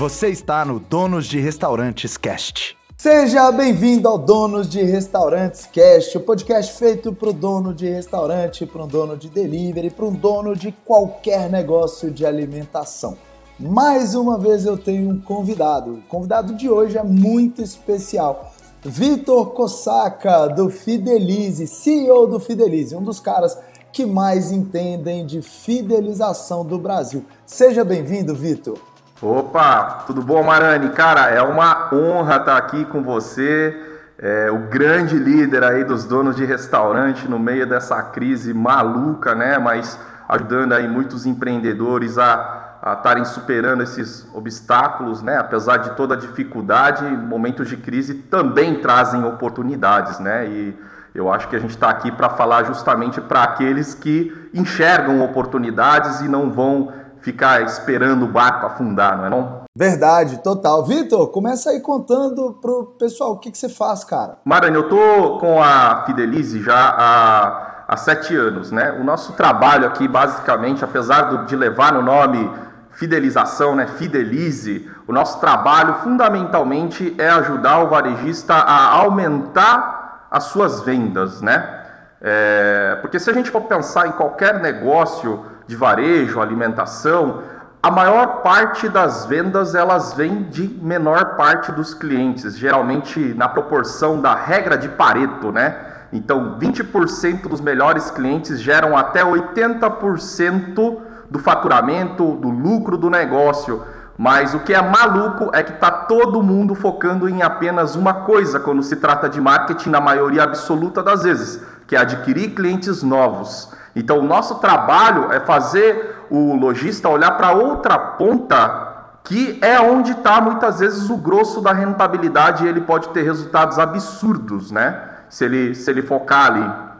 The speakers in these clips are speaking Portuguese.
Você está no Donos de Restaurantes Cast. Seja bem-vindo ao Donos de Restaurantes Cast, o podcast feito para o dono de restaurante, para um dono de delivery, para um dono de qualquer negócio de alimentação. Mais uma vez eu tenho um convidado. O convidado de hoje é muito especial. Vitor Kosaka, do Fidelize, CEO do Fidelize, um dos caras que mais entendem de fidelização do Brasil. Seja bem-vindo, Vitor. Opa, tudo bom, Marani? Cara, é uma honra estar aqui com você, é, o grande líder aí dos donos de restaurante no meio dessa crise maluca, né? Mas ajudando aí muitos empreendedores a estarem superando esses obstáculos, né? Apesar de toda a dificuldade, momentos de crise também trazem oportunidades, né? E eu acho que a gente está aqui para falar justamente para aqueles que enxergam oportunidades e não vão ficar esperando o barco afundar, não é não? Verdade, total. Vitor, começa aí contando pro pessoal o que, que você faz, cara. Maranhão, eu tô com a Fidelize já há, há sete anos, né? O nosso trabalho aqui, basicamente, apesar de levar no nome fidelização, né? Fidelize, o nosso trabalho fundamentalmente é ajudar o varejista a aumentar as suas vendas, né? É, porque se a gente for pensar em qualquer negócio, de varejo, alimentação, a maior parte das vendas elas vêm de menor parte dos clientes, geralmente na proporção da regra de Pareto, né? Então, 20% dos melhores clientes geram até 80% do faturamento, do lucro do negócio. Mas o que é maluco é que está todo mundo focando em apenas uma coisa quando se trata de marketing, na maioria absoluta das vezes, que é adquirir clientes novos. Então, o nosso trabalho é fazer o lojista olhar para outra ponta, que é onde está muitas vezes o grosso da rentabilidade e ele pode ter resultados absurdos, né? Se ele, se ele focar ali.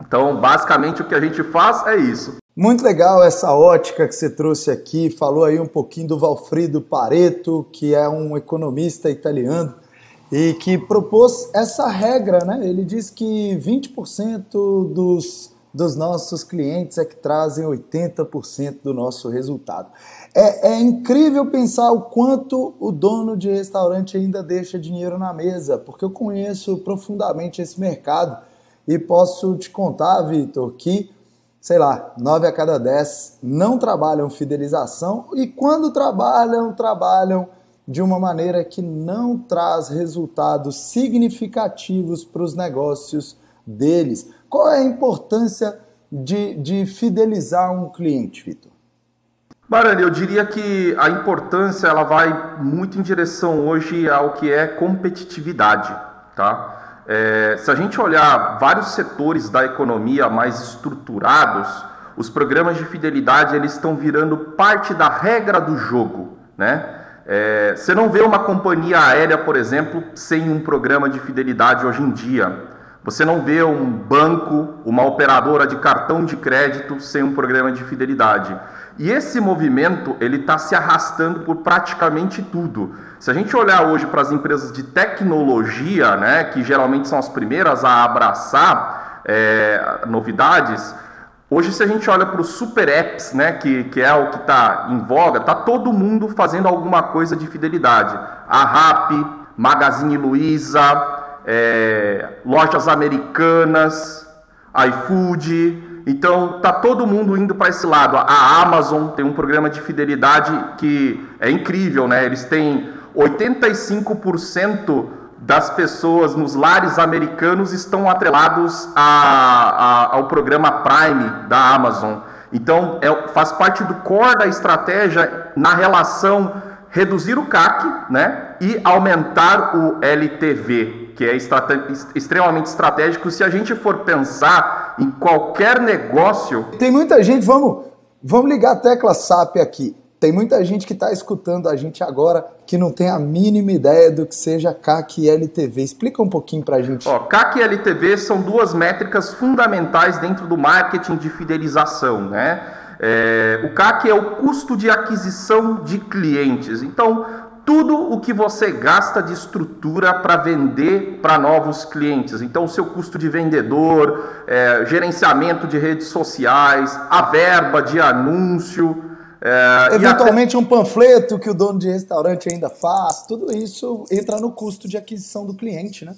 Então, basicamente, o que a gente faz é isso. Muito legal essa ótica que você trouxe aqui. Falou aí um pouquinho do Valfrido Pareto, que é um economista italiano e que propôs essa regra, né? Ele diz que 20% dos dos nossos clientes é que trazem 80% do nosso resultado. É, é, incrível pensar o quanto o dono de restaurante ainda deixa dinheiro na mesa, porque eu conheço profundamente esse mercado e posso te contar, Vitor, que, sei lá, 9 a cada 10 não trabalham fidelização e quando trabalham, trabalham de uma maneira que não traz resultados significativos para os negócios deles. Qual é a importância de, de fidelizar um cliente, Vitor? Barani, eu diria que a importância ela vai muito em direção hoje ao que é competitividade, tá? É, se a gente olhar vários setores da economia mais estruturados, os programas de fidelidade eles estão virando parte da regra do jogo, né? É, você não vê uma companhia aérea, por exemplo, sem um programa de fidelidade hoje em dia. Você não vê um banco, uma operadora de cartão de crédito sem um programa de fidelidade. E esse movimento ele está se arrastando por praticamente tudo. Se a gente olhar hoje para as empresas de tecnologia, né, que geralmente são as primeiras a abraçar é, novidades, hoje se a gente olha para os super apps, né, que, que é o que está em voga, está todo mundo fazendo alguma coisa de fidelidade. A RAP, Magazine Luiza, é, lojas americanas, iFood. Então tá todo mundo indo para esse lado. A Amazon tem um programa de fidelidade que é incrível, né? Eles têm 85% das pessoas nos lares americanos estão atrelados a, a, ao programa Prime da Amazon. Então é, faz parte do core da estratégia na relação reduzir o CAC né, e aumentar o LTV, que é extremamente estratégico se a gente for pensar em qualquer negócio. Tem muita gente, vamos, vamos ligar a tecla SAP aqui. Tem muita gente que está escutando a gente agora que não tem a mínima ideia do que seja CAC e LTV. Explica um pouquinho para a gente. Ó, CAC e LTV são duas métricas fundamentais dentro do marketing de fidelização, né? É, o CAC é o custo de aquisição de clientes. Então, tudo o que você gasta de estrutura para vender para novos clientes. Então, o seu custo de vendedor, é, gerenciamento de redes sociais, a verba de anúncio, É, Eventualmente até... um panfleto que o dono de restaurante ainda faz, tudo isso entra no custo de aquisição do cliente, né?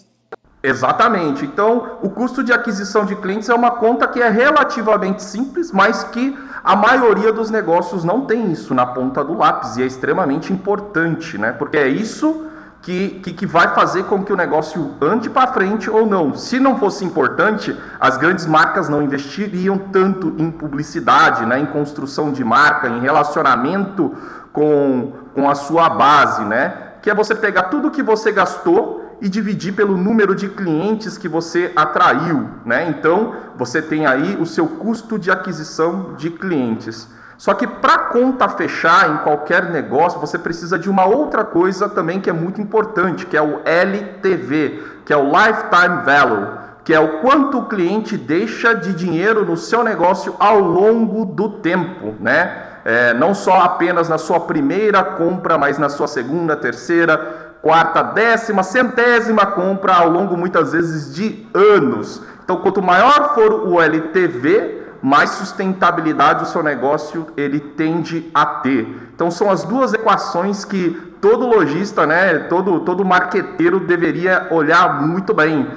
Exatamente. Então, o custo de aquisição de clientes é uma conta que é relativamente simples, mas que a maioria dos negócios não tem isso na ponta do lápis e é extremamente importante, né? Porque é isso que, que, que vai fazer com que o negócio ande para frente ou não. Se não fosse importante, as grandes marcas não investiriam tanto em publicidade, né? em construção de marca, em relacionamento com, com a sua base, né? Que é você pegar tudo que você gastou e dividir pelo número de clientes que você atraiu, né? Então, você tem aí o seu custo de aquisição de clientes. Só que para conta fechar em qualquer negócio, você precisa de uma outra coisa também que é muito importante, que é o LTV, que é o Lifetime Value, que é o quanto o cliente deixa de dinheiro no seu negócio ao longo do tempo, né? É, não só apenas na sua primeira compra, mas na sua segunda, terceira, quarta, décima, centésima compra ao longo muitas vezes de anos. Então, quanto maior for o LTV, mais sustentabilidade o seu negócio ele tende a ter. Então, são as duas equações que todo lojista, né, todo, todo marqueteiro deveria olhar muito bem.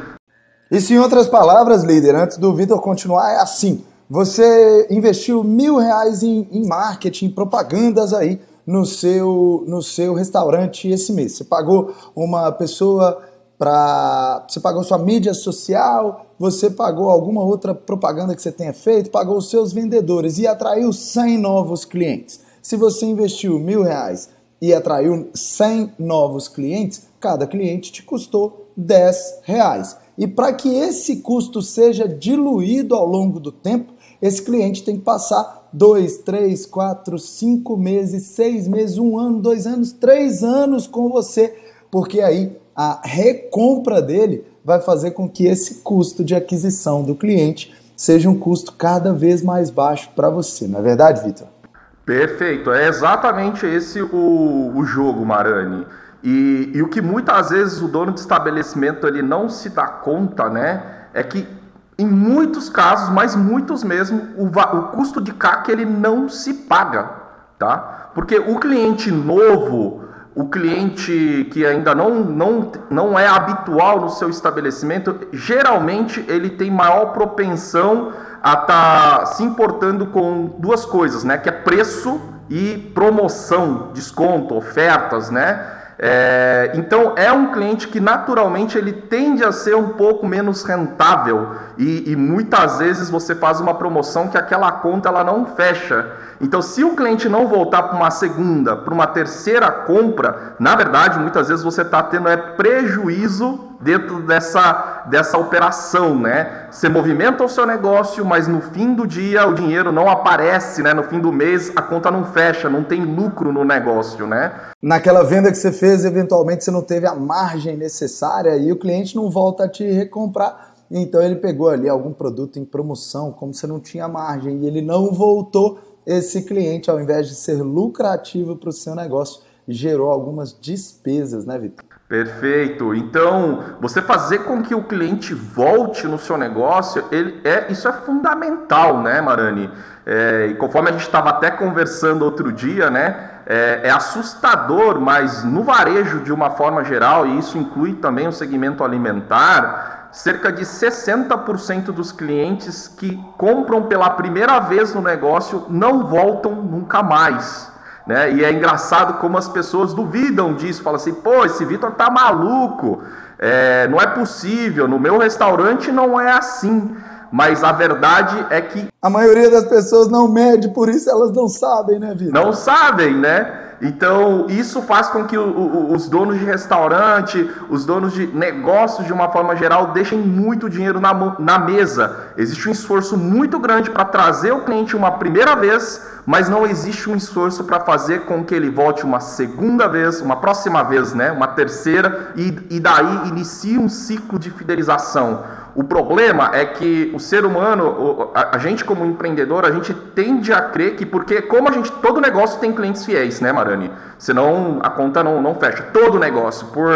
Isso, em outras palavras, líder, antes do Vitor continuar, é assim: você investiu mil reais em, em marketing, propagandas aí no seu, no seu restaurante esse mês. Você pagou uma pessoa para. Você pagou sua mídia social, você pagou alguma outra propaganda que você tenha feito, pagou os seus vendedores e atraiu 100 novos clientes. Se você investiu mil reais e atraiu 100 novos clientes, cada cliente te custou 10 reais. E para que esse custo seja diluído ao longo do tempo, esse cliente tem que passar dois, três, quatro, cinco meses, seis meses, um ano, dois anos, três anos com você, porque aí a recompra dele vai fazer com que esse custo de aquisição do cliente seja um custo cada vez mais baixo para você, não é verdade, Vitor? Perfeito, é exatamente esse o, o jogo, Marani. E, e o que muitas vezes o dono de estabelecimento ele não se dá conta, né, é que em muitos casos, mas muitos mesmo, o, o custo de CAC ele não se paga, tá? Porque o cliente novo, o cliente que ainda não, não, não é habitual no seu estabelecimento, geralmente ele tem maior propensão a estar tá se importando com duas coisas, né? Que é preço e promoção, desconto, ofertas, né? É, então é um cliente que naturalmente ele tende a ser um pouco menos rentável e, e, muitas vezes você faz uma promoção que aquela conta ela não fecha. Então se o cliente não voltar para uma segunda, para uma terceira compra, na verdade muitas vezes você está tendo é prejuízo dentro dessa, dessa operação, né? Você movimenta o seu negócio, mas no fim do dia o dinheiro não aparece, né? No fim do mês a conta não fecha, não tem lucro no negócio, né? Naquela venda que você fez, eventualmente você não teve a margem necessária e o cliente não volta a te recomprar. Então ele pegou ali algum produto em promoção, como você não tinha margem, e ele não voltou. Esse cliente, ao invés de ser lucrativo para o seu negócio, gerou algumas despesas, né, Vitor? Perfeito. Então, você fazer com que o cliente volte no seu negócio, ele é, isso é fundamental, né, Marani? É, e conforme a gente estava até conversando outro dia, né, é, é, assustador, mas no varejo de uma forma geral, e isso inclui também o segmento alimentar, cerca de 60% dos clientes que compram pela primeira vez no negócio não voltam nunca mais. Né? E é engraçado como as pessoas duvidam disso, falam assim, pô, esse Vitor tá maluco, é, não é possível, no meu restaurante não é assim. Mas a verdade é que. A maioria das pessoas não mede, por isso elas não sabem, né, Vitor? Não sabem, né? Então, isso faz com que o, o, os donos de restaurante, os donos de negócios de uma forma geral, deixem muito dinheiro na, na mesa. Existe um esforço muito grande para trazer o cliente uma primeira vez, mas não existe um esforço para fazer com que ele volte uma segunda vez, uma próxima vez, né? uma terceira, e, e daí inicie um ciclo de fidelização. O problema é que o ser humano, a, gente como empreendedor, a gente tende a crer que, porque como a gente, todo negócio tem clientes fiéis, né, Marani? Senão a conta não, não fecha. Todo negócio, por,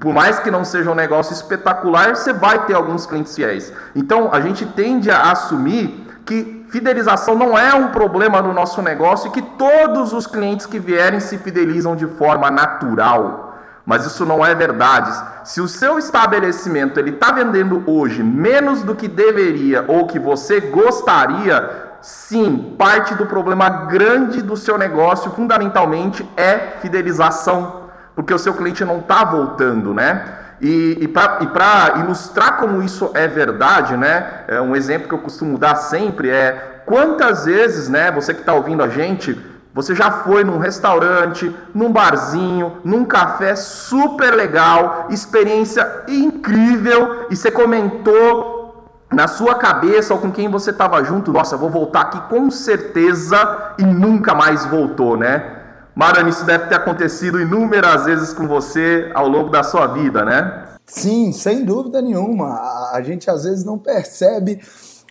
por mais que não seja um negócio espetacular, você vai ter alguns clientes fiéis. Então a gente tende a assumir que fidelização não é um problema no nosso negócio e que todos os clientes que vierem se fidelizam de forma natural. Mas isso não é verdade. Se o seu estabelecimento ele está vendendo hoje menos do que deveria ou que você gostaria, sim, parte do problema grande do seu negócio, fundamentalmente, é fidelização, porque o seu cliente não está voltando, né? E, e para ilustrar como isso é verdade, né? É um exemplo que eu costumo dar sempre é quantas vezes, né? Você que está ouvindo a gente você já foi num restaurante, num barzinho, num café super legal, experiência incrível, e você comentou na sua cabeça ou com quem você estava junto, nossa, vou voltar aqui com certeza e nunca mais voltou, né? Marani, isso deve ter acontecido inúmeras vezes com você ao longo da sua vida, né? Sim, sem dúvida nenhuma. A gente às vezes não percebe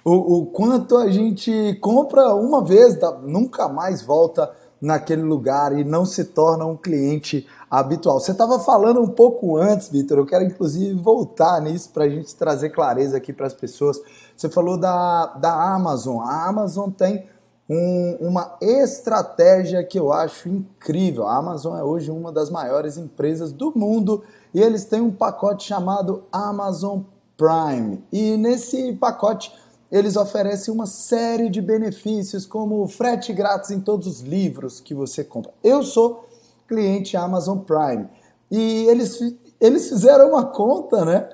o, o quanto a gente compra uma vez, nunca mais volta naquele lugar e não se torna um cliente habitual. Você estava falando um pouco antes, Vitor, eu quero inclusive voltar nisso para a gente trazer clareza aqui para as pessoas. Você falou da, da Amazon. A Amazon tem um, uma estratégia que eu acho incrível. A Amazon é hoje uma das maiores empresas do mundo e eles têm um pacote chamado Amazon Prime. E nesse pacote eles oferecem uma série de benefícios, como frete grátis em todos os livros que você compra. Eu sou cliente Amazon Prime e eles, eles fizeram uma conta, né?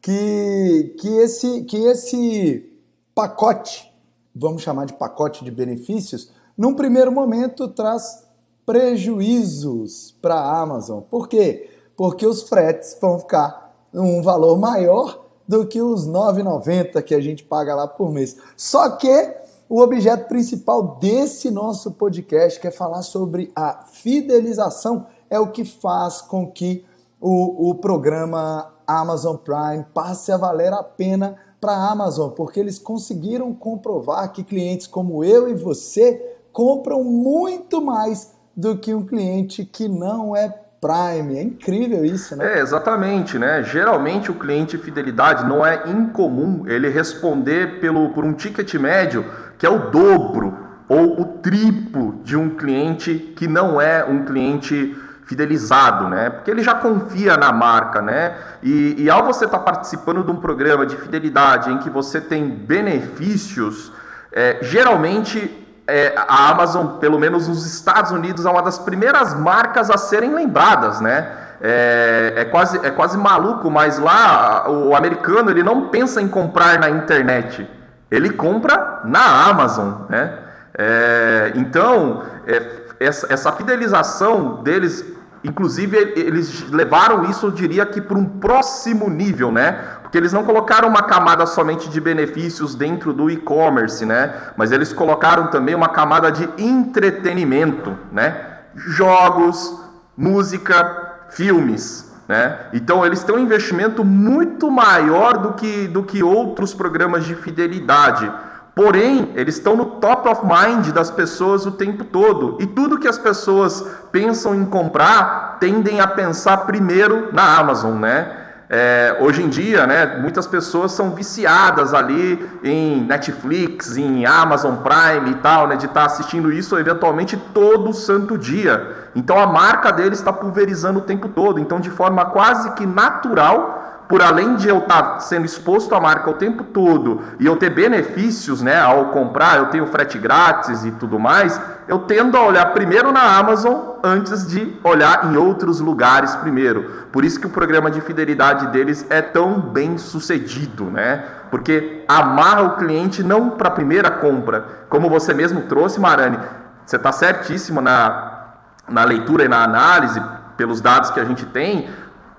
Que, que, esse, que esse pacote, vamos chamar de pacote de benefícios, num primeiro momento traz prejuízos para a Amazon. Por quê? Porque os fretes vão ficar um valor maior do que os 9,90 que a gente paga lá por mês. Só que o objeto principal desse nosso podcast, que é falar sobre a fidelização, é o que faz com que o, o programa Amazon Prime passe a valer a pena para a Amazon, porque eles conseguiram comprovar que clientes como eu e você compram muito mais do que um cliente que não é Prime. É incrível isso, né? É, exatamente, né? Geralmente o cliente fidelidade não é incomum ele responder pelo, por um ticket médio que é o dobro ou o triplo de um cliente que não é um cliente fidelizado, né? Porque ele já confia na marca, né? E, e ao você estar tá participando de um programa de fidelidade em que você tem benefícios, é, geralmente é, a Amazon, pelo menos nos Estados Unidos, é uma das primeiras marcas a serem lembradas, né? É, é, quase, é quase maluco, mas lá o americano ele não pensa em comprar na internet, ele compra na Amazon, né? É, então, é, essa, essa fidelização deles Inclusive, eles levaram isso, eu diria que, para um próximo nível, né? Porque eles não colocaram uma camada somente de benefícios dentro do e-commerce, né? Mas eles colocaram também uma camada de entretenimento, né? Jogos, música, filmes, né? Então eles têm um investimento muito maior do que, do que outros programas de fidelidade. Porém, eles estão no top of mind das pessoas o tempo todo. E tudo que as pessoas pensam em comprar tendem a pensar primeiro na Amazon, né? É, hoje em dia, né, muitas pessoas são viciadas ali em Netflix, em Amazon Prime e tal, né, de estar tá assistindo isso eventualmente todo santo dia. Então a marca deles está pulverizando o tempo todo. Então, de forma quase que natural, por além de eu estar tá sendo exposto à marca o tempo todo e eu ter benefícios, né, ao comprar, eu tenho frete grátis e tudo mais, eu tendo a olhar primeiro na Amazon antes de olhar em outros lugares primeiro. Por isso que o programa de fidelidade deles é tão bem sucedido, né? Porque amarra o cliente não para a primeira compra, como você mesmo trouxe, Marani. Você está certíssimo na, na leitura e na análise pelos dados que a gente tem,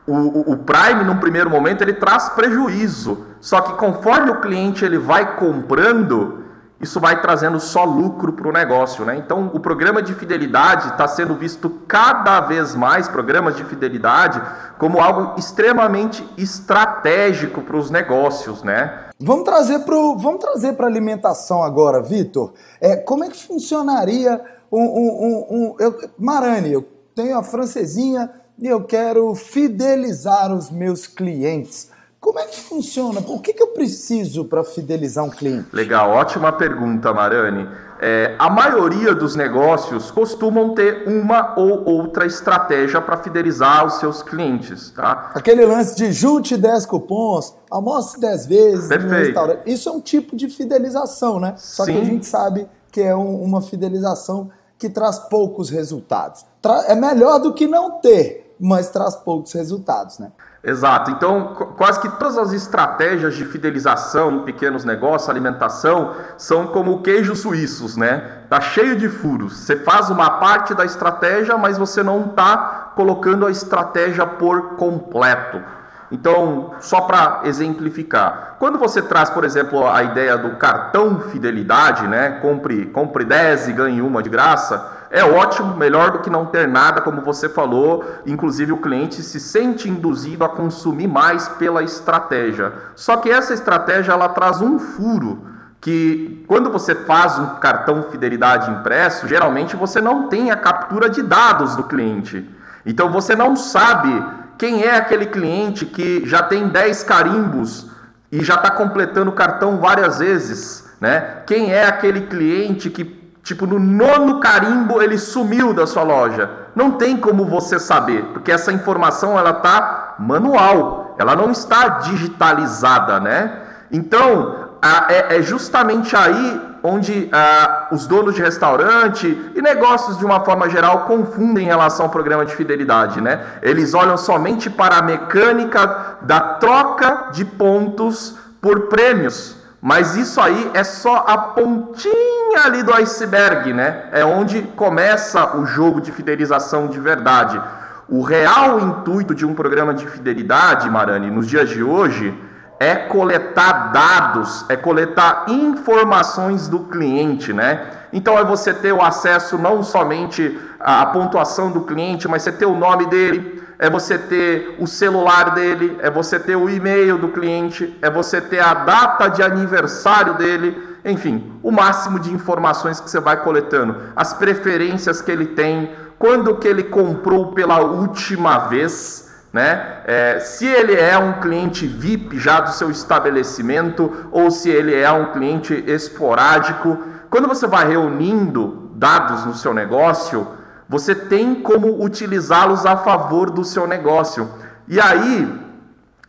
o, o, Prime, num primeiro momento, ele traz prejuízo. Só que conforme o cliente ele vai comprando, isso vai trazendo só lucro para o negócio. Né? Então, o programa de fidelidade está sendo visto cada vez mais, programas de fidelidade, como algo extremamente estratégico para os negócios. Né? Vamos trazer para a alimentação agora, Vitor. É, como é que funcionaria um, um, um, um eu, Marani, eu tenho a francesinha e eu quero fidelizar os meus clientes. Como é que funciona? O que, que eu preciso para fidelizar um cliente? Legal, ótima pergunta, Marani. É, a maioria dos negócios costumam ter uma ou outra estratégia para fidelizar os seus clientes, tá? Aquele lance de junte 10 cupons, almoce 10 vezes Perfeito. no restaurante. Isso é um tipo de fidelização, né? Só Sim. que a gente sabe que é um- uma fidelização que traz poucos resultados. Tra- é melhor do que não ter, mas traz poucos resultados, né? Exato. Então, qu- quase que todas as estratégias de fidelização em pequenos negócios, alimentação, são como queijos suíços, né? Tá cheio de furos. Você faz uma parte da estratégia, mas você não está colocando a estratégia por completo. Então, só para exemplificar, quando você traz, por exemplo, a ideia do cartão fidelidade, né? Compre, compre 10 e ganhe uma de graça, é ótimo, melhor do que não ter nada, como você falou. Inclusive, o cliente se sente induzido a consumir mais pela estratégia. Só que essa estratégia ela traz um furo que quando você faz um cartão fidelidade impresso, geralmente você não tem a captura de dados do cliente. Então você não sabe quem é aquele cliente que já tem 10 carimbos e já está completando o cartão várias vezes, né? Quem é aquele cliente que, tipo, no nono carimbo ele sumiu da sua loja? Não tem como você saber, porque essa informação ela tá manual, ela não está digitalizada, né? Então, é, é justamente aí onde os donos de restaurante e negócios de uma forma geral confundem em relação ao programa de fidelidade, né? Eles olham somente para a mecânica da troca de pontos por prêmios, mas isso aí é só a pontinha ali do iceberg, né? É onde começa o jogo de fidelização de verdade. O real intuito de um programa de fidelidade, Marani, nos dias de hoje, é coletar dados, é coletar informações do cliente, né? Então é você ter o acesso não somente à pontuação do cliente, mas você ter o nome dele, é você ter o celular dele, é você ter o e-mail do cliente, é você ter a data de aniversário dele, enfim, o máximo de informações que você vai coletando, as preferências que ele tem, quando que ele comprou pela última vez, né? É, se ele é um cliente VIP já do seu estabelecimento ou se ele é um cliente esporádico. Quando você vai reunindo dados no seu negócio, você tem como utilizá-los a favor do seu negócio. E aí,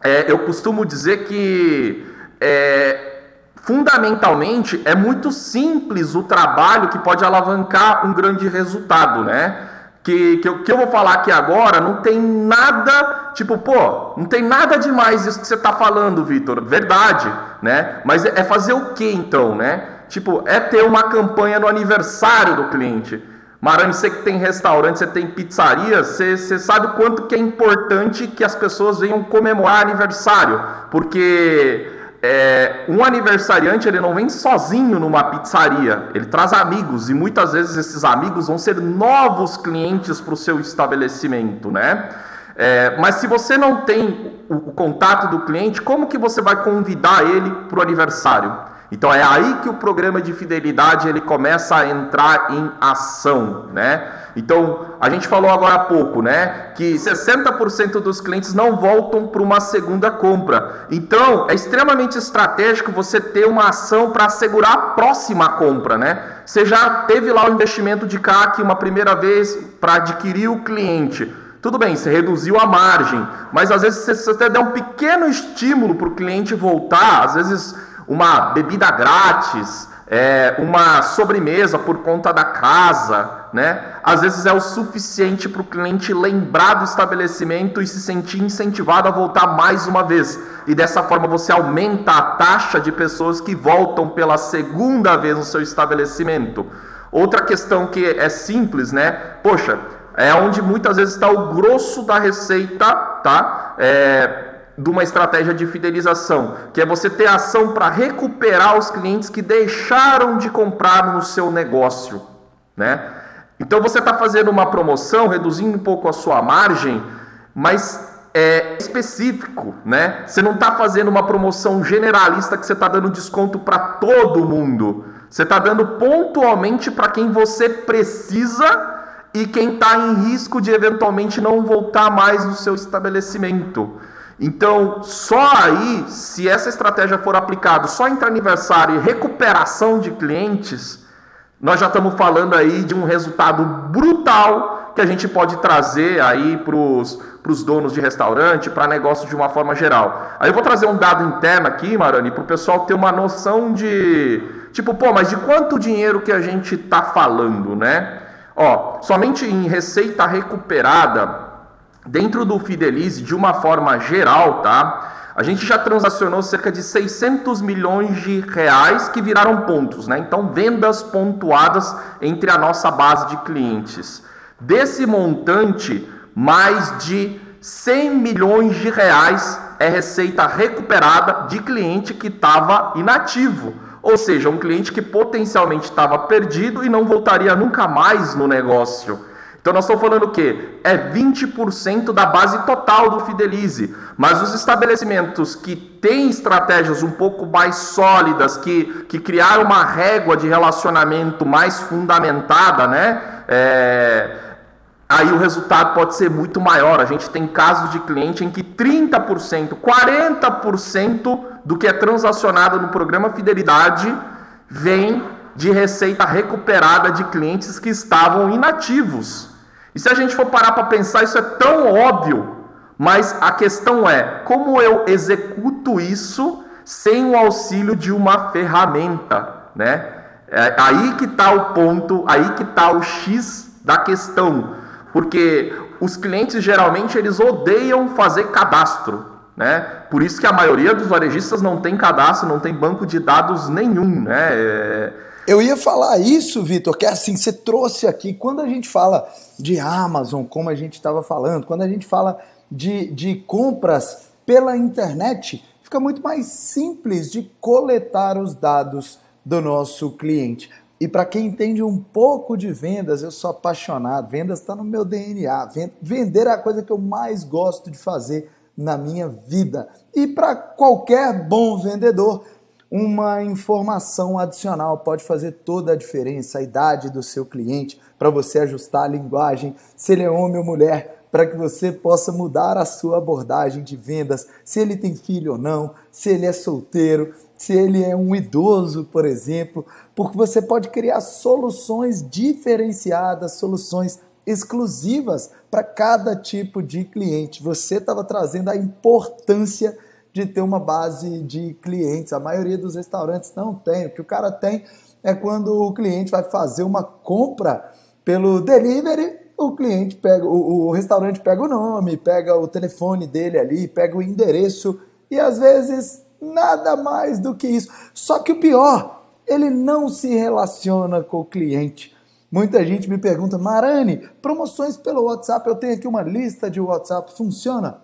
é, eu costumo dizer que é, fundamentalmente é muito simples o trabalho que pode alavancar um grande resultado, né? que, que, eu, que eu vou falar aqui agora não tem nada, tipo, pô, não tem nada demais isso que você está falando, Vitor. Verdade, né? Mas é, é fazer o que então, né? Tipo, é ter uma campanha no aniversário do cliente. Marani, você que tem restaurante, você tem pizzaria, você, você sabe o quanto que é importante que as pessoas venham comemorar aniversário. Porque é, um aniversariante ele não vem sozinho numa pizzaria, ele traz amigos e muitas vezes esses amigos vão ser novos clientes para o seu estabelecimento, né? É, mas se você não tem o, o, contato do cliente, como que você vai convidar ele para o aniversário? Então é aí que o programa de fidelidade ele começa a entrar em ação, né? Então, a gente falou agora há pouco, né, que 60% dos clientes não voltam para uma segunda compra. Então, é extremamente estratégico você ter uma ação para assegurar a próxima compra, né? Você já teve lá o investimento de CAC uma primeira vez para adquirir o cliente. Tudo bem, você reduziu a margem, mas às vezes você der um pequeno estímulo para o cliente voltar, às vezes uma bebida grátis, é, uma sobremesa por conta da casa, né? Às vezes é o suficiente para o cliente lembrar do estabelecimento e se sentir incentivado a voltar mais uma vez. E dessa forma você aumenta a taxa de pessoas que voltam pela segunda vez no seu estabelecimento. Outra questão que é simples, né? Poxa, é onde muitas vezes está o grosso da receita, tá? É, de uma estratégia de fidelização, que é você ter ação para recuperar os clientes que deixaram de comprar no seu negócio, né? Então você está fazendo uma promoção, reduzindo um pouco a sua margem, mas é específico, né? Você não está fazendo uma promoção generalista que você está dando desconto para todo mundo. Você está dando pontualmente para quem você precisa e quem está em risco de eventualmente não voltar mais no seu estabelecimento. Então, só aí, se essa estratégia for aplicada só entre aniversário e recuperação de clientes, nós já estamos falando aí de um resultado brutal que a gente pode trazer aí para os donos de restaurante, para negócio de uma forma geral. Aí eu vou trazer um dado interno aqui, Marani, para o pessoal ter uma noção de, tipo, pô, mas de quanto dinheiro que a gente está falando, né? Ó, somente em receita recuperada, dentro do Fidelize, de uma forma geral, tá? A gente já transacionou cerca de 600 milhões de reais que viraram pontos, né? Então, vendas pontuadas entre a nossa base de clientes. Desse montante, mais de 100 milhões de reais é receita recuperada de cliente que estava inativo. Ou seja, um cliente que potencialmente estava perdido e não voltaria nunca mais no negócio. Então nós estamos falando o quê? É 20% da base total do Fidelize. Mas os estabelecimentos que têm estratégias um pouco mais sólidas, que, que criaram uma régua de relacionamento mais fundamentada, né? É, aí o resultado pode ser muito maior. A gente tem casos de cliente em que 30%, 40% do que é transacionado no programa Fidelidade vem de receita recuperada de clientes que estavam inativos. E se a gente for parar para pensar, isso é tão óbvio, mas a questão é como eu executo isso sem o auxílio de uma ferramenta, né? É aí que está o ponto, aí que está o X da questão, porque os clientes geralmente eles odeiam fazer cadastro, né? Por isso que a maioria dos varejistas não tem cadastro, não tem banco de dados nenhum, né? É... Eu ia falar isso, Vitor, que é assim, você trouxe aqui, quando a gente fala de Amazon, como a gente estava falando, quando a gente fala de, de compras pela internet, fica muito mais simples de coletar os dados do nosso cliente. E para quem entende um pouco de vendas, eu sou apaixonado. Vendas está no meu DNA. Vender é a coisa que eu mais gosto de fazer na minha vida. E para qualquer bom vendedor, uma informação adicional pode fazer toda a diferença. A idade do seu cliente, para você ajustar a linguagem, se ele é homem ou mulher, para que você possa mudar a sua abordagem de vendas, se ele tem filho ou não, se ele é solteiro, se ele é um idoso, por exemplo, porque você pode criar soluções diferenciadas, soluções exclusivas para cada tipo de cliente. Você estava trazendo a importância de ter uma base de clientes. A maioria dos restaurantes não tem. O que o cara tem é quando o cliente vai fazer uma compra pelo delivery, o cliente pega, o, o restaurante pega o nome, pega o telefone dele ali, pega o endereço e às vezes nada mais do que isso. Só que o pior, ele não se relaciona com o cliente. Muita gente me pergunta, Marani, promoções pelo WhatsApp, eu tenho aqui uma lista de WhatsApp, funciona?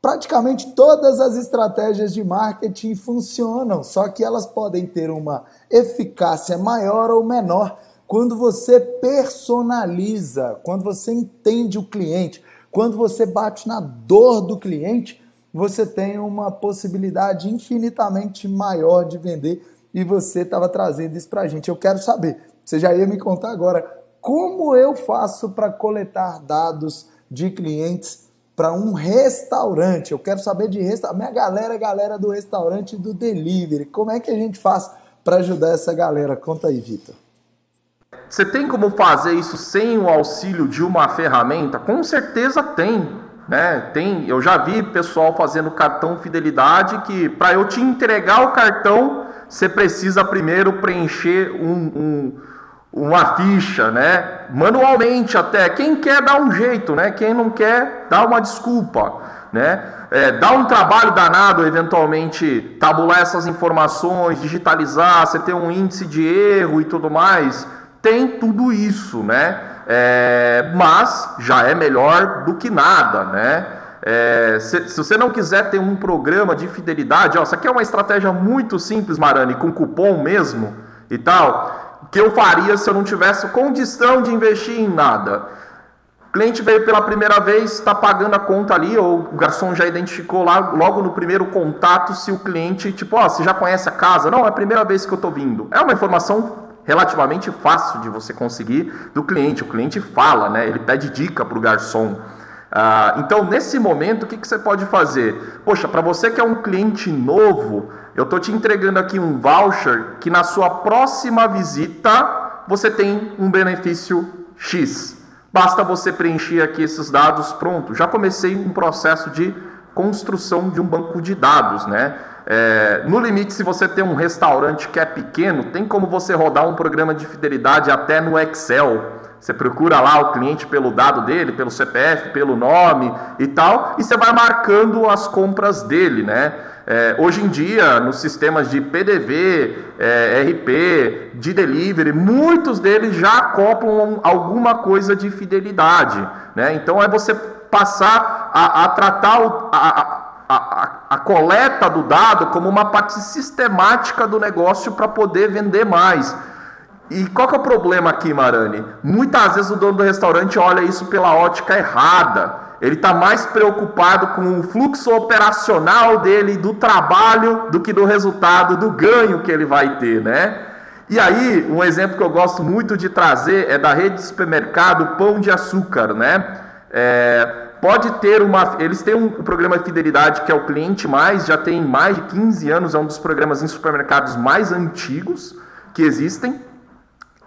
Praticamente todas as estratégias de marketing funcionam, só que elas podem ter uma eficácia maior ou menor quando você personaliza, quando você entende o cliente, quando você bate na dor do cliente, você tem uma possibilidade infinitamente maior de vender e você estava trazendo isso para a gente. Eu quero saber, você já ia me contar agora, como eu faço para coletar dados de clientes para um restaurante? Eu quero saber de restaurante. Minha galera, galera do restaurante do delivery, como é que a gente faz para ajudar essa galera? Conta aí, Vitor. Você tem como fazer isso sem o auxílio de uma ferramenta? Com certeza tem. Né? Tem, eu já vi pessoal fazendo cartão fidelidade que para eu te entregar o cartão, você precisa primeiro preencher um, um, uma ficha, né? Manualmente até. Quem quer dá um jeito, né? Quem não quer dá uma desculpa, né? É, dá um trabalho danado, eventualmente, tabular essas informações, digitalizar, você ter um índice de erro e tudo mais tem tudo isso, né? É, mas já é melhor do que nada, né? É, se, se, você não quiser ter um programa de fidelidade, ó, isso aqui é uma estratégia muito simples, Marani, com cupom mesmo e tal, que eu faria se eu não tivesse condição de investir em nada. O cliente veio pela primeira vez, está pagando a conta ali, ou o garçom já identificou lá, logo no primeiro contato se o cliente, tipo, ó, você já conhece a casa? Não, é a primeira vez que eu estou vindo. É uma informação relativamente fácil de você conseguir do cliente. O cliente fala, né? Ele pede dica para o garçom. Ah, então, nesse momento, o que, que você pode fazer? Poxa, para você que é um cliente novo, eu estou te entregando aqui um voucher que na sua próxima visita você tem um benefício X. Basta você preencher aqui esses dados, pronto. Já comecei um processo de construção de um banco de dados, né? É, no limite, se você tem um restaurante que é pequeno, tem como você rodar um programa de fidelidade até no Excel. Você procura lá o cliente pelo dado dele, pelo CPF, pelo nome e tal, e você vai marcando as compras dele, né? É, hoje em dia, nos sistemas de PDV, é, RP, de delivery, muitos deles já acoplam alguma coisa de fidelidade. Né? Então é você passar a, a tratar o, a, a, coleta do dado como uma parte sistemática do negócio para poder vender mais. E qual que é o problema aqui, Marani? Muitas vezes o dono do restaurante olha isso pela ótica errada. Ele está mais preocupado com o fluxo operacional dele, do trabalho, do que do resultado, do ganho que ele vai ter, né? E aí, um exemplo que eu gosto muito de trazer é da rede de supermercado Pão de Açúcar, né? É, pode ter uma. Eles têm um programa de fidelidade que é o Cliente Mais, já tem mais de 15 anos, é um dos programas em supermercados mais antigos que existem.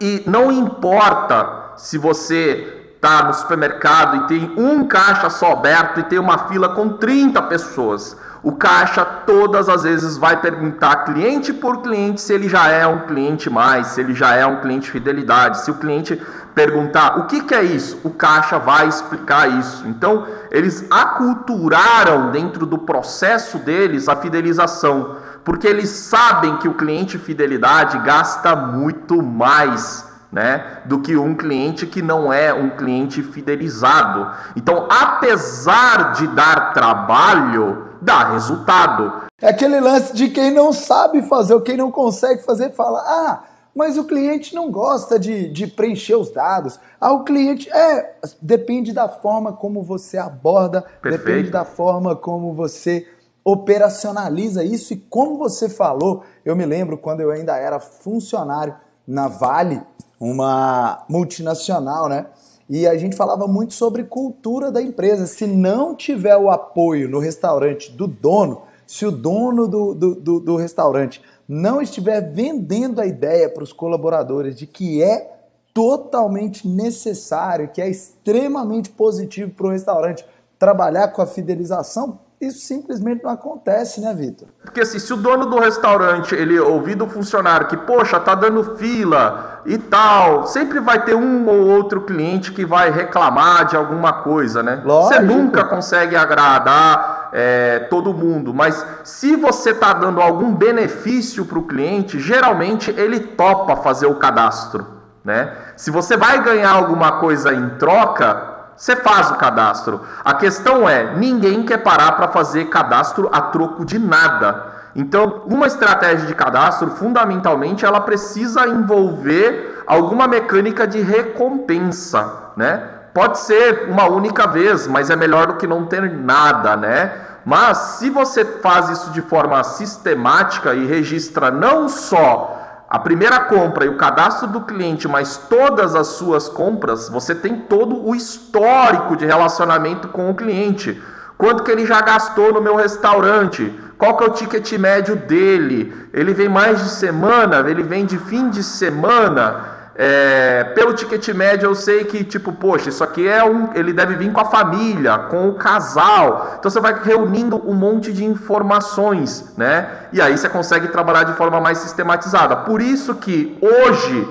E não importa se você está no supermercado e tem um caixa só aberto e tem uma fila com 30 pessoas. O caixa todas as vezes vai perguntar cliente por cliente se ele já é um cliente mais, se ele já é um cliente fidelidade. Se o cliente perguntar o que, que é isso, o caixa vai explicar isso. Então, eles aculturaram dentro do processo deles a fidelização, porque eles sabem que o cliente fidelidade gasta muito mais né, do que um cliente que não é um cliente fidelizado. Então, apesar de dar trabalho, dá resultado. É aquele lance de quem não sabe fazer, ou quem não consegue fazer, fala: ah, mas o cliente não gosta de, de preencher os dados. Ah, o cliente. É, depende da forma como você aborda, Perfeito. depende da forma como você operacionaliza isso. E como você falou, eu me lembro quando eu ainda era funcionário na Vale, uma multinacional, né? E a gente falava muito sobre cultura da empresa. Se não tiver o apoio no restaurante do dono, se o dono do, do, do, do restaurante não estiver vendendo a ideia para os colaboradores de que é totalmente necessário, que é extremamente positivo para o restaurante trabalhar com a fidelização, isso simplesmente não acontece, né, Vitor? Porque assim, se o dono do restaurante, ele ouvir do funcionário que, poxa, tá dando fila e tal, sempre vai ter um ou outro cliente que vai reclamar de alguma coisa, né? Lógico. Você nunca consegue agradar é, todo mundo, mas se você tá dando algum benefício para o cliente, geralmente ele topa fazer o cadastro, né? Se você vai ganhar alguma coisa em troca, você faz o cadastro. A questão é, ninguém quer parar para fazer cadastro a troco de nada. Então, uma estratégia de cadastro, fundamentalmente, ela precisa envolver alguma mecânica de recompensa, né? Pode ser uma única vez, mas é melhor do que não ter nada, né? Mas se você faz isso de forma sistemática e registra não só a primeira compra e o cadastro do cliente, mas todas as suas compras, você tem todo o histórico de relacionamento com o cliente. Quanto que ele já gastou no meu restaurante? Qual que é o ticket médio dele? Ele vem mais de semana? Ele vem de fim de semana? É, pelo ticket médio eu sei que, tipo, poxa, isso aqui é um. Ele deve vir com a família, com o casal. Então você vai reunindo um monte de informações, né? E aí você consegue trabalhar de forma mais sistematizada. Por isso que hoje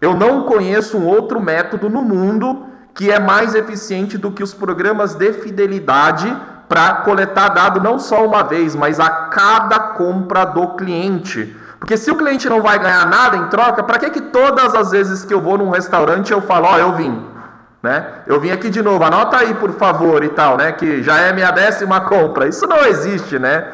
eu não conheço um outro método no mundo que é mais eficiente do que os programas de fidelidade para coletar dado não só uma vez, mas a cada compra do cliente. Porque se o cliente não vai ganhar nada em troca, para que que todas as vezes que eu vou num restaurante eu falo, ó, oh, eu vim, né? Eu vim aqui de novo, anota aí por favor e tal, né? Que já é minha décima compra. Isso não existe, né?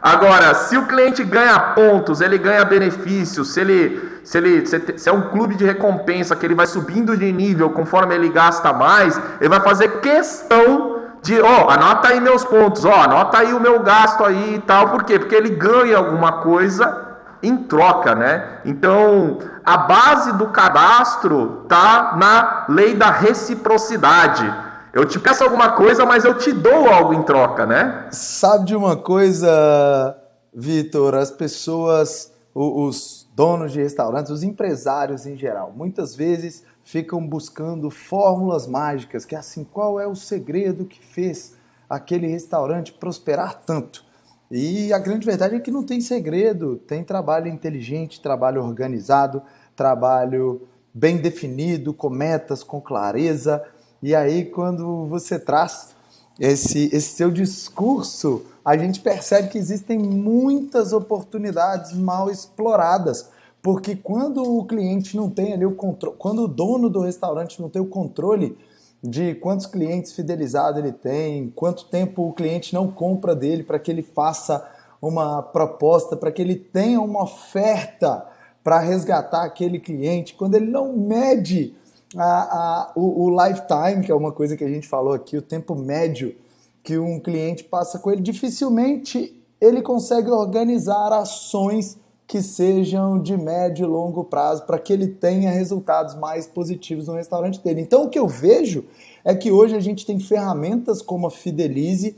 Agora, se o cliente ganha pontos, ele ganha benefícios, se ele, se ele se é um clube de recompensa que ele vai subindo de nível conforme ele gasta mais, ele vai fazer questão de, ó, oh, anota aí meus pontos, ó, oh, anota aí o meu gasto aí e tal, por quê? Porque ele ganha alguma coisa em troca, né? Então, a base do cadastro tá na lei da reciprocidade. Eu te peço alguma coisa, mas eu te dou algo em troca, né? Sabe de uma coisa, Vitor? As pessoas, os donos de restaurantes, os empresários em geral, muitas vezes ficam buscando fórmulas mágicas, que é assim, qual é o segredo que fez aquele restaurante prosperar tanto? E a grande verdade é que não tem segredo, tem trabalho inteligente, trabalho organizado, trabalho bem definido, com metas, com clareza. E aí, quando você traz esse, esse seu discurso, a gente percebe que existem muitas oportunidades mal exploradas. Porque quando o cliente não tem ali o controle, quando o dono do restaurante não tem o controle de quantos clientes fidelizados ele tem, quanto tempo o cliente não compra dele para que ele faça uma proposta, para que ele tenha uma oferta para resgatar aquele cliente, quando ele não mede a, a, o, o lifetime, que é uma coisa que a gente falou aqui, o tempo médio que um cliente passa com ele, dificilmente ele consegue organizar ações que sejam de médio e longo prazo para que ele tenha resultados mais positivos no restaurante dele. Então, o que eu vejo é que hoje a gente tem ferramentas como a Fidelize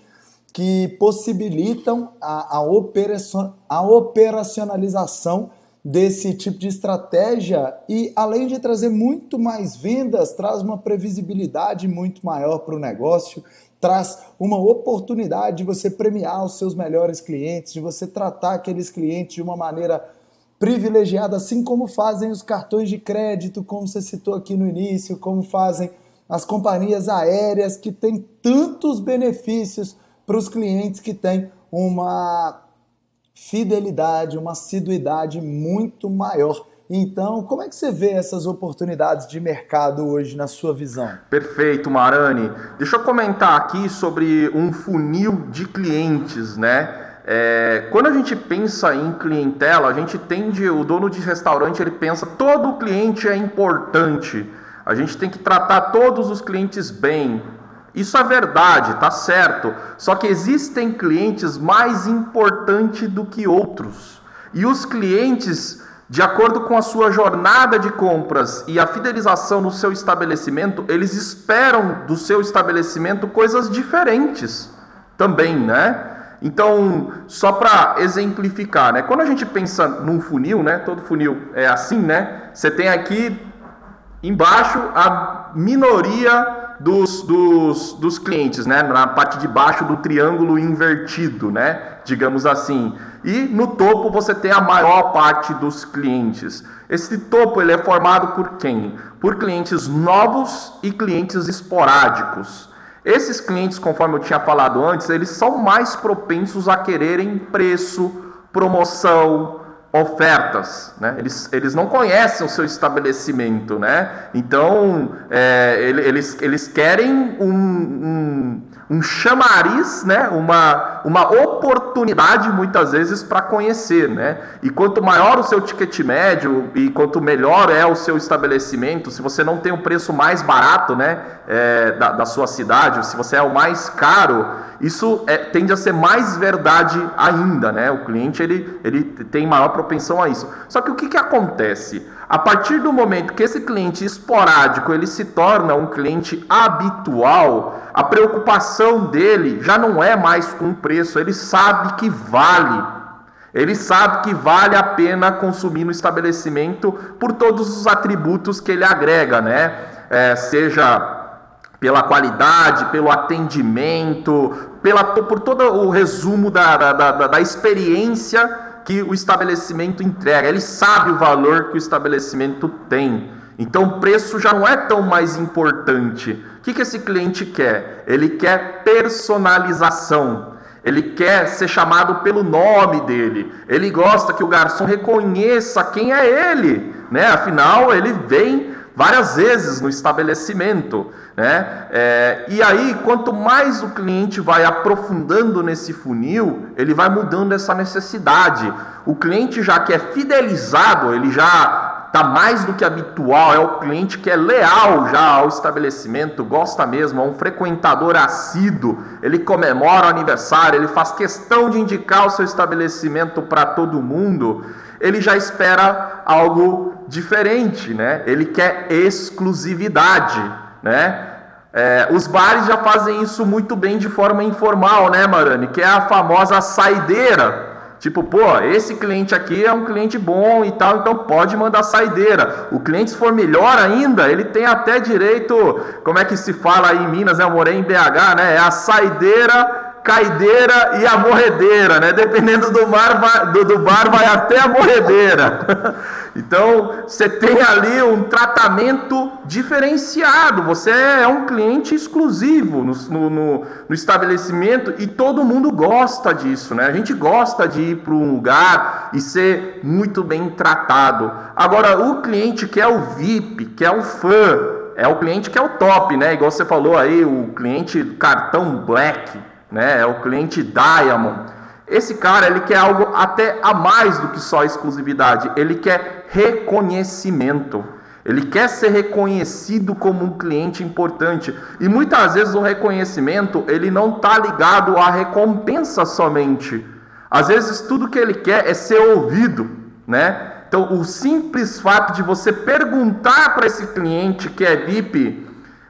que possibilitam a, a, operacion, a operacionalização desse tipo de estratégia e, além de trazer muito mais vendas, traz uma previsibilidade muito maior para o negócio, traz uma oportunidade de você premiar os seus melhores clientes, de você tratar aqueles clientes de uma maneira privilegiada, assim como fazem os cartões de crédito, como você citou aqui no início, como fazem as companhias aéreas que têm tantos benefícios para os clientes que têm uma fidelidade, uma assiduidade muito maior então, como é que você vê essas oportunidades de mercado hoje na sua visão? Perfeito, Marani. Deixa eu comentar aqui sobre um funil de clientes, né? É, quando a gente pensa em clientela, a gente tende, o dono de restaurante ele pensa todo cliente é importante. A gente tem que tratar todos os clientes bem. Isso é verdade, tá certo. Só que existem clientes mais importantes do que outros. E os clientes de acordo com a sua jornada de compras e a fidelização no seu estabelecimento, eles esperam do seu estabelecimento coisas diferentes também, né? Então, só para exemplificar, né? Quando a gente pensa num funil, né? Todo funil é assim, né? Você tem aqui embaixo a minoria dos, dos, dos clientes, né? Na parte de baixo do triângulo invertido, né? Digamos assim. E no topo você tem a maior parte dos clientes. Esse topo ele é formado por quem? Por clientes novos e clientes esporádicos. Esses clientes, conforme eu tinha falado antes, eles são mais propensos a quererem preço, promoção, ofertas, né? Eles, eles não conhecem o seu estabelecimento, né? Então é, eles, eles querem um, um, um chamariz, né? Uma, uma oportunidade muitas vezes para conhecer, né? E quanto maior o seu ticket médio e quanto melhor é o seu estabelecimento, se você não tem um preço mais barato, né? É, da, da sua cidade, se você é o mais caro isso é, tende a ser mais verdade ainda, né? O cliente ele, ele tem maior propensão a isso. Só que o que, que acontece? A partir do momento que esse cliente esporádico ele se torna um cliente habitual, a preocupação dele já não é mais com o preço, ele sabe que vale. Ele sabe que vale a pena consumir no estabelecimento por todos os atributos que ele agrega, né? É, seja pela qualidade, pelo atendimento, pela, por todo o resumo da, da, da, da experiência que o estabelecimento entrega. Ele sabe o valor que o estabelecimento tem. Então o preço já não é tão mais importante. O que, que esse cliente quer? Ele quer personalização. Ele quer ser chamado pelo nome dele. Ele gosta que o garçom reconheça quem é ele. Né? Afinal, ele vem várias vezes no estabelecimento. Né? É, e aí, quanto mais o cliente vai aprofundando nesse funil, ele vai mudando essa necessidade. O cliente já que é fidelizado, ele já está mais do que habitual, é o cliente que é leal já ao estabelecimento, gosta mesmo, é um frequentador assíduo, ele comemora o aniversário, ele faz questão de indicar o seu estabelecimento para todo mundo, ele já espera algo diferente, né? Ele quer exclusividade, né? É, os bares já fazem isso muito bem de forma informal, né, Marani? Que é a famosa saideira. Tipo, pô, esse cliente aqui é um cliente bom e tal, então pode mandar saideira. O cliente, se for melhor ainda, ele tem até direito, como é que se fala aí em Minas, né? Eu morei em BH, né? É a saideira caideira e a morredeira, né? Dependendo do, vai, do, do bar, vai até a morredeira. então, você tem ali um tratamento diferenciado. Você é um cliente exclusivo no, no, no, no estabelecimento e todo mundo gosta disso, né? A gente gosta de ir para um lugar e ser muito bem tratado. Agora, o cliente que é o VIP, que é o fã, é o cliente que é o top, né? Igual você falou aí, o cliente cartão black né? É o cliente Diamond. Esse cara, ele quer algo até a mais do que só exclusividade. Ele quer reconhecimento. Ele quer ser reconhecido como um cliente importante. E muitas vezes o reconhecimento, ele não está ligado à recompensa somente. Às vezes tudo que ele quer é ser ouvido, né? Então, o simples fato de você perguntar para esse cliente que é VIP,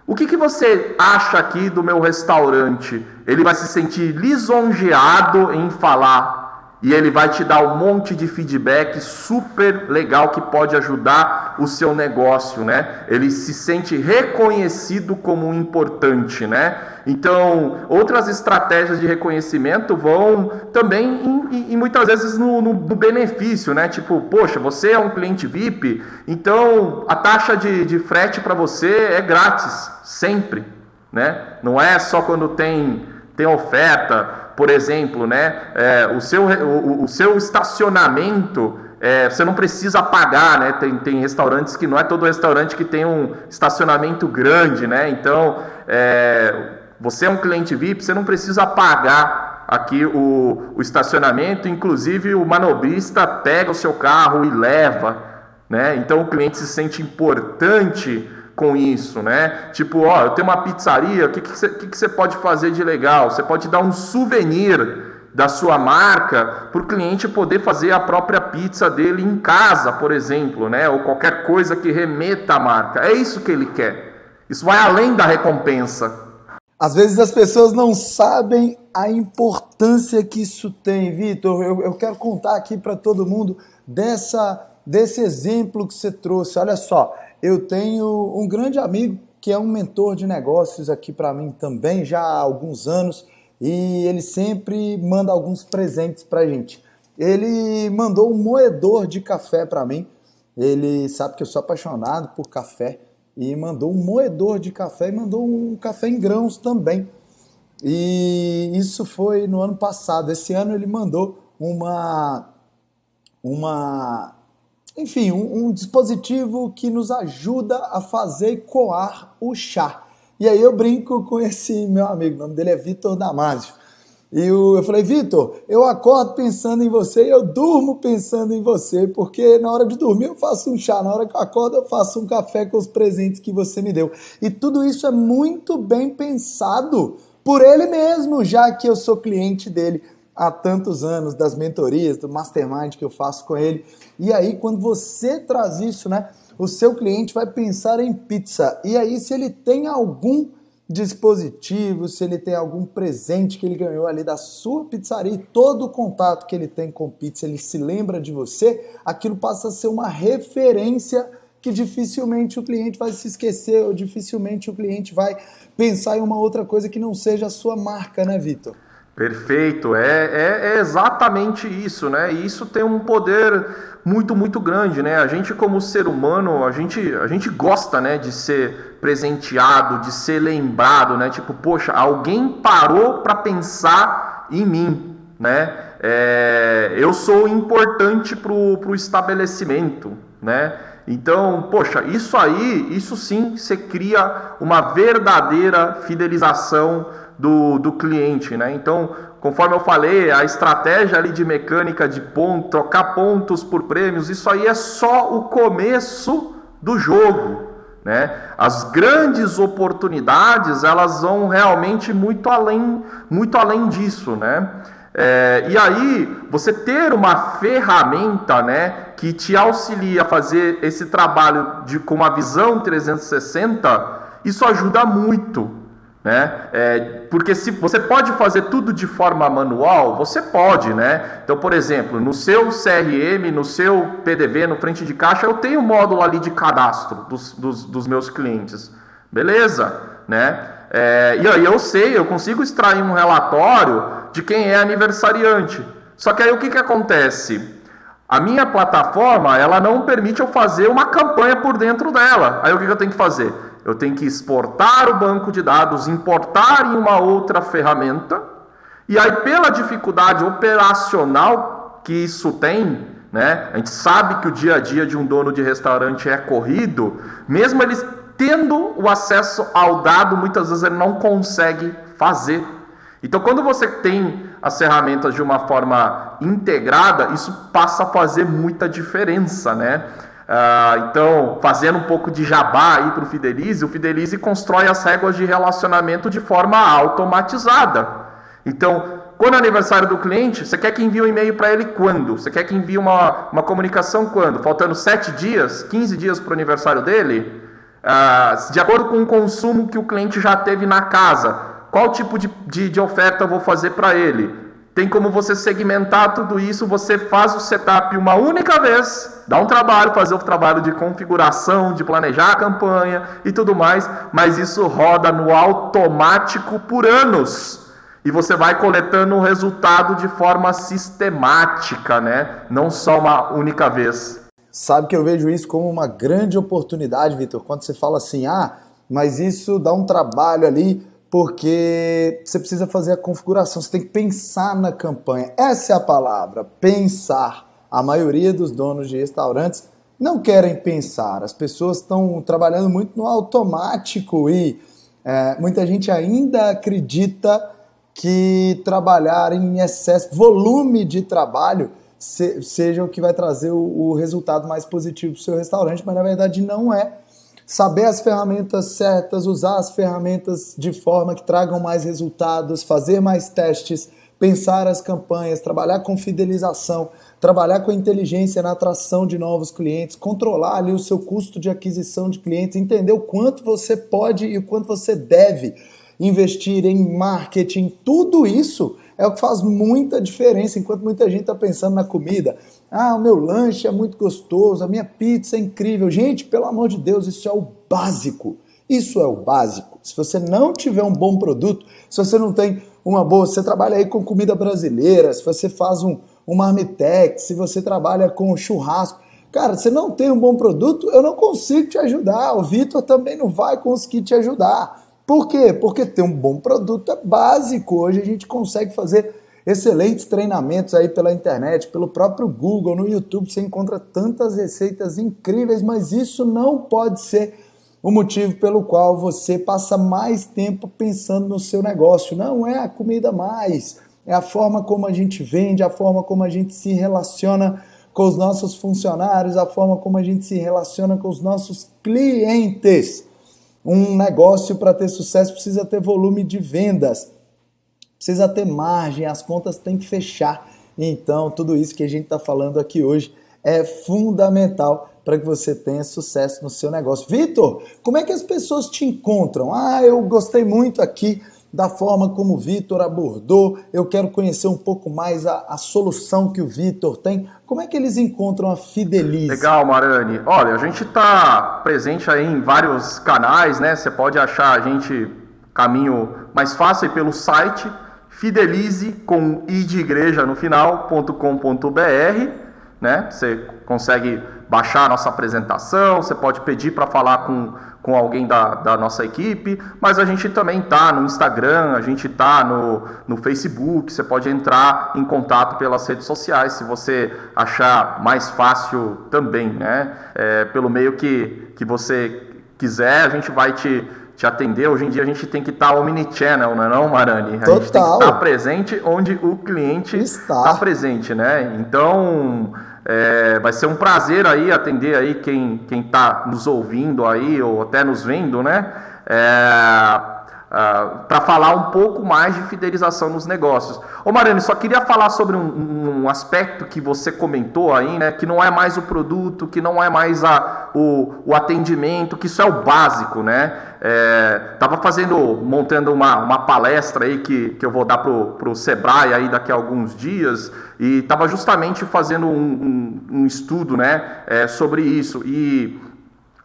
o que, que você acha aqui do meu restaurante? Ele vai se sentir lisonjeado em falar e ele vai te dar um monte de feedback super legal que pode ajudar o seu negócio, né? Ele se sente reconhecido como importante, né? Então, outras estratégias de reconhecimento vão também e muitas vezes no, no, no, benefício, né? Tipo, poxa, você é um cliente VIP, então a taxa de, de frete para você é grátis, sempre, né? Não é só quando tem, tem oferta, por exemplo, né, é, o, seu, o, o seu estacionamento é, você não precisa pagar, né? Tem, tem restaurantes que não é todo restaurante que tem um estacionamento grande, né? Então, é, você é um cliente VIP, você não precisa pagar aqui o, o estacionamento, inclusive o manobrista pega o seu carro e leva, né? Então o cliente se sente importante com isso, né? Tipo, ó, eu tenho uma pizzaria, o que, que, você, que, que você pode fazer de legal? Você pode dar um souvenir da sua marca para o cliente poder fazer a própria pizza dele em casa, por exemplo, né? Ou qualquer coisa que remeta à marca. É isso que ele quer. Isso vai além da recompensa. Às vezes as pessoas não sabem a importância que isso tem, Vitor. Eu, eu quero contar aqui para todo mundo dessa, desse exemplo que você trouxe. Olha só, eu tenho um grande amigo que é um mentor de negócios aqui para mim também, já há alguns anos, e ele sempre manda alguns presentes para gente. Ele mandou um moedor de café para mim. Ele sabe que eu sou apaixonado por café e mandou um moedor de café e mandou um café em grãos também. E isso foi no ano passado. Esse ano ele mandou uma uma enfim, um, um, dispositivo que nos ajuda a fazer coar o chá. E aí eu brinco com esse meu amigo, o nome dele é Vitor Damasio. E eu, falei, Vitor, eu acordo pensando em você e eu durmo pensando em você, porque na hora de dormir eu faço um chá, na hora que eu acordo eu faço um café com os presentes que você me deu. E tudo isso é muito bem pensado por ele mesmo, já que eu sou cliente dele há tantos anos, das mentorias, do mastermind que eu faço com ele. E aí, quando você traz isso, né, o seu cliente vai pensar em pizza. E aí, se ele tem algum dispositivo, se ele tem algum presente que ele ganhou ali da sua pizzaria, todo o contato que ele tem com pizza, ele se lembra de você, aquilo passa a ser uma referência que dificilmente o cliente vai se esquecer, ou dificilmente o cliente vai pensar em uma outra coisa que não seja a sua marca, né, Vitor? Perfeito, é, é, é, exatamente isso, né? E isso tem um poder muito, muito grande, né? A gente, como ser humano, a gente, a gente gosta, né, de ser presenteado, de ser lembrado, né? Tipo, poxa, alguém parou para pensar em mim, né? É, eu sou importante para o estabelecimento, né? Então, poxa, isso aí, isso sim, você cria uma verdadeira fidelização do, do cliente, né? Então, conforme eu falei, a estratégia ali de mecânica de ponto, trocar pontos por prêmios, isso aí é só o começo do jogo, né? As grandes oportunidades, elas vão realmente muito além, muito além disso, né? É, e aí, você ter uma ferramenta né, que te auxilia a fazer esse trabalho de, com uma visão 360, Isso ajuda muito. Né? É, porque se você pode fazer tudo de forma manual, você pode, né? Então, por exemplo, no seu CRM, no seu PDV, no frente de caixa, eu tenho um módulo ali de cadastro dos, dos, dos meus clientes. Beleza, né? É, e aí eu sei, eu consigo extrair um relatório de quem é aniversariante. Só que aí o que, que acontece? A minha plataforma, ela não permite eu fazer uma campanha por dentro dela. Aí o que, que eu tenho que fazer? Eu tenho que exportar o banco de dados, importar em uma outra ferramenta, e aí, pela dificuldade operacional que isso tem, né? A gente sabe que o dia a dia de um dono de restaurante é corrido, mesmo eles tendo o acesso ao dado, muitas vezes ele não consegue fazer. Então, quando você tem as ferramentas de uma forma integrada, isso passa a fazer muita diferença, né? Uh, então, fazendo um pouco de jabá aí para o Fidelize, o Fidelize constrói as regras de relacionamento de forma automatizada. Então, quando é aniversário do cliente, você quer que envie um e-mail para ele quando? Você quer que envie uma, uma comunicação quando? Faltando 7 dias, 15 dias para o aniversário dele? Uh, de acordo com o consumo que o cliente já teve na casa, qual tipo de, de, de oferta eu vou fazer para ele? Tem como você segmentar tudo isso, você faz o setup uma única vez, dá um trabalho, fazer o trabalho de configuração, de planejar a campanha e tudo mais, mas isso roda no automático por anos. E você vai coletando o resultado de forma sistemática, né? Não só uma única vez. Sabe que eu vejo isso como uma grande oportunidade, Vitor, quando você fala assim: "Ah, mas isso dá um trabalho ali porque você precisa fazer a configuração, você tem que pensar na campanha. Essa é a palavra, pensar. A maioria dos donos de restaurantes não querem pensar. As pessoas estão trabalhando muito no automático e é, muita gente ainda acredita que trabalhar em excesso, volume de trabalho, se, seja o que vai trazer o, o resultado mais positivo para o seu restaurante, mas na verdade não é saber as ferramentas certas, usar as ferramentas de forma que tragam mais resultados, fazer mais testes, pensar as campanhas, trabalhar com fidelização, trabalhar com inteligência na atração de novos clientes, controlar ali o seu custo de aquisição de clientes, entender o quanto você pode e o quanto você deve investir em marketing, tudo isso é o que faz muita diferença. Enquanto muita gente está pensando na comida, ah, o meu lanche é muito gostoso, a minha pizza é incrível. Gente, pelo amor de Deus, isso é o básico. Isso é o básico. Se você não tiver um bom produto, se você não tem uma boa, você trabalha aí com comida brasileira, se você faz um, um marmitex, se você trabalha com churrasco, cara, você não tem um bom produto, eu não consigo te ajudar. O Vitor também não vai conseguir te ajudar. Por quê? Porque ter um bom produto é básico. Hoje a gente consegue fazer excelentes treinamentos aí pela internet, pelo próprio Google, no YouTube, você encontra tantas receitas incríveis, mas isso não pode ser o motivo pelo qual você passa mais tempo pensando no seu negócio. Não é a comida mais, é a forma como a gente vende, a forma como a gente se relaciona com os nossos funcionários, a forma como a gente se relaciona com os nossos clientes. Um negócio para ter sucesso precisa ter volume de vendas, precisa ter margem, as contas têm que fechar. Então, tudo isso que a gente está falando aqui hoje é fundamental para que você tenha sucesso no seu negócio. Vitor, como é que as pessoas te encontram? Ah, eu gostei muito aqui da forma como o Vitor abordou. Eu quero conhecer um pouco mais a, a solução que o Vitor tem. Como é que eles encontram a Fidelize? Legal, Marani. Olha, a gente está presente aí em vários canais, né? Você pode achar a gente caminho mais fácil pelo site fidelize com i de igreja no final.com.br, né? Você consegue baixar a nossa apresentação, você pode pedir para falar com com alguém da, da nossa equipe, mas a gente também tá no Instagram, a gente tá no, no Facebook, você pode entrar em contato pelas redes sociais, se você achar mais fácil também, né? É, pelo meio que, que você quiser, a gente vai te, te atender. Hoje em dia a gente tem que estar tá omnichannel, não é não, Marani? A Total. gente tem que estar tá presente onde o cliente está tá presente, né? Então... É, vai ser um prazer aí atender aí quem quem está nos ouvindo aí ou até nos vendo, né? É, Uh, para falar um pouco mais de fidelização nos negócios. Ô Mariano, só queria falar sobre um, um, aspecto que você comentou aí, né? Que não é mais o produto, que não é mais a, o, o atendimento, que isso é o básico, né? É, tava fazendo, montando uma, uma palestra aí que, que eu vou dar pro, pro Sebrae aí daqui a alguns dias e tava justamente fazendo um, um, um estudo, né? É, sobre isso e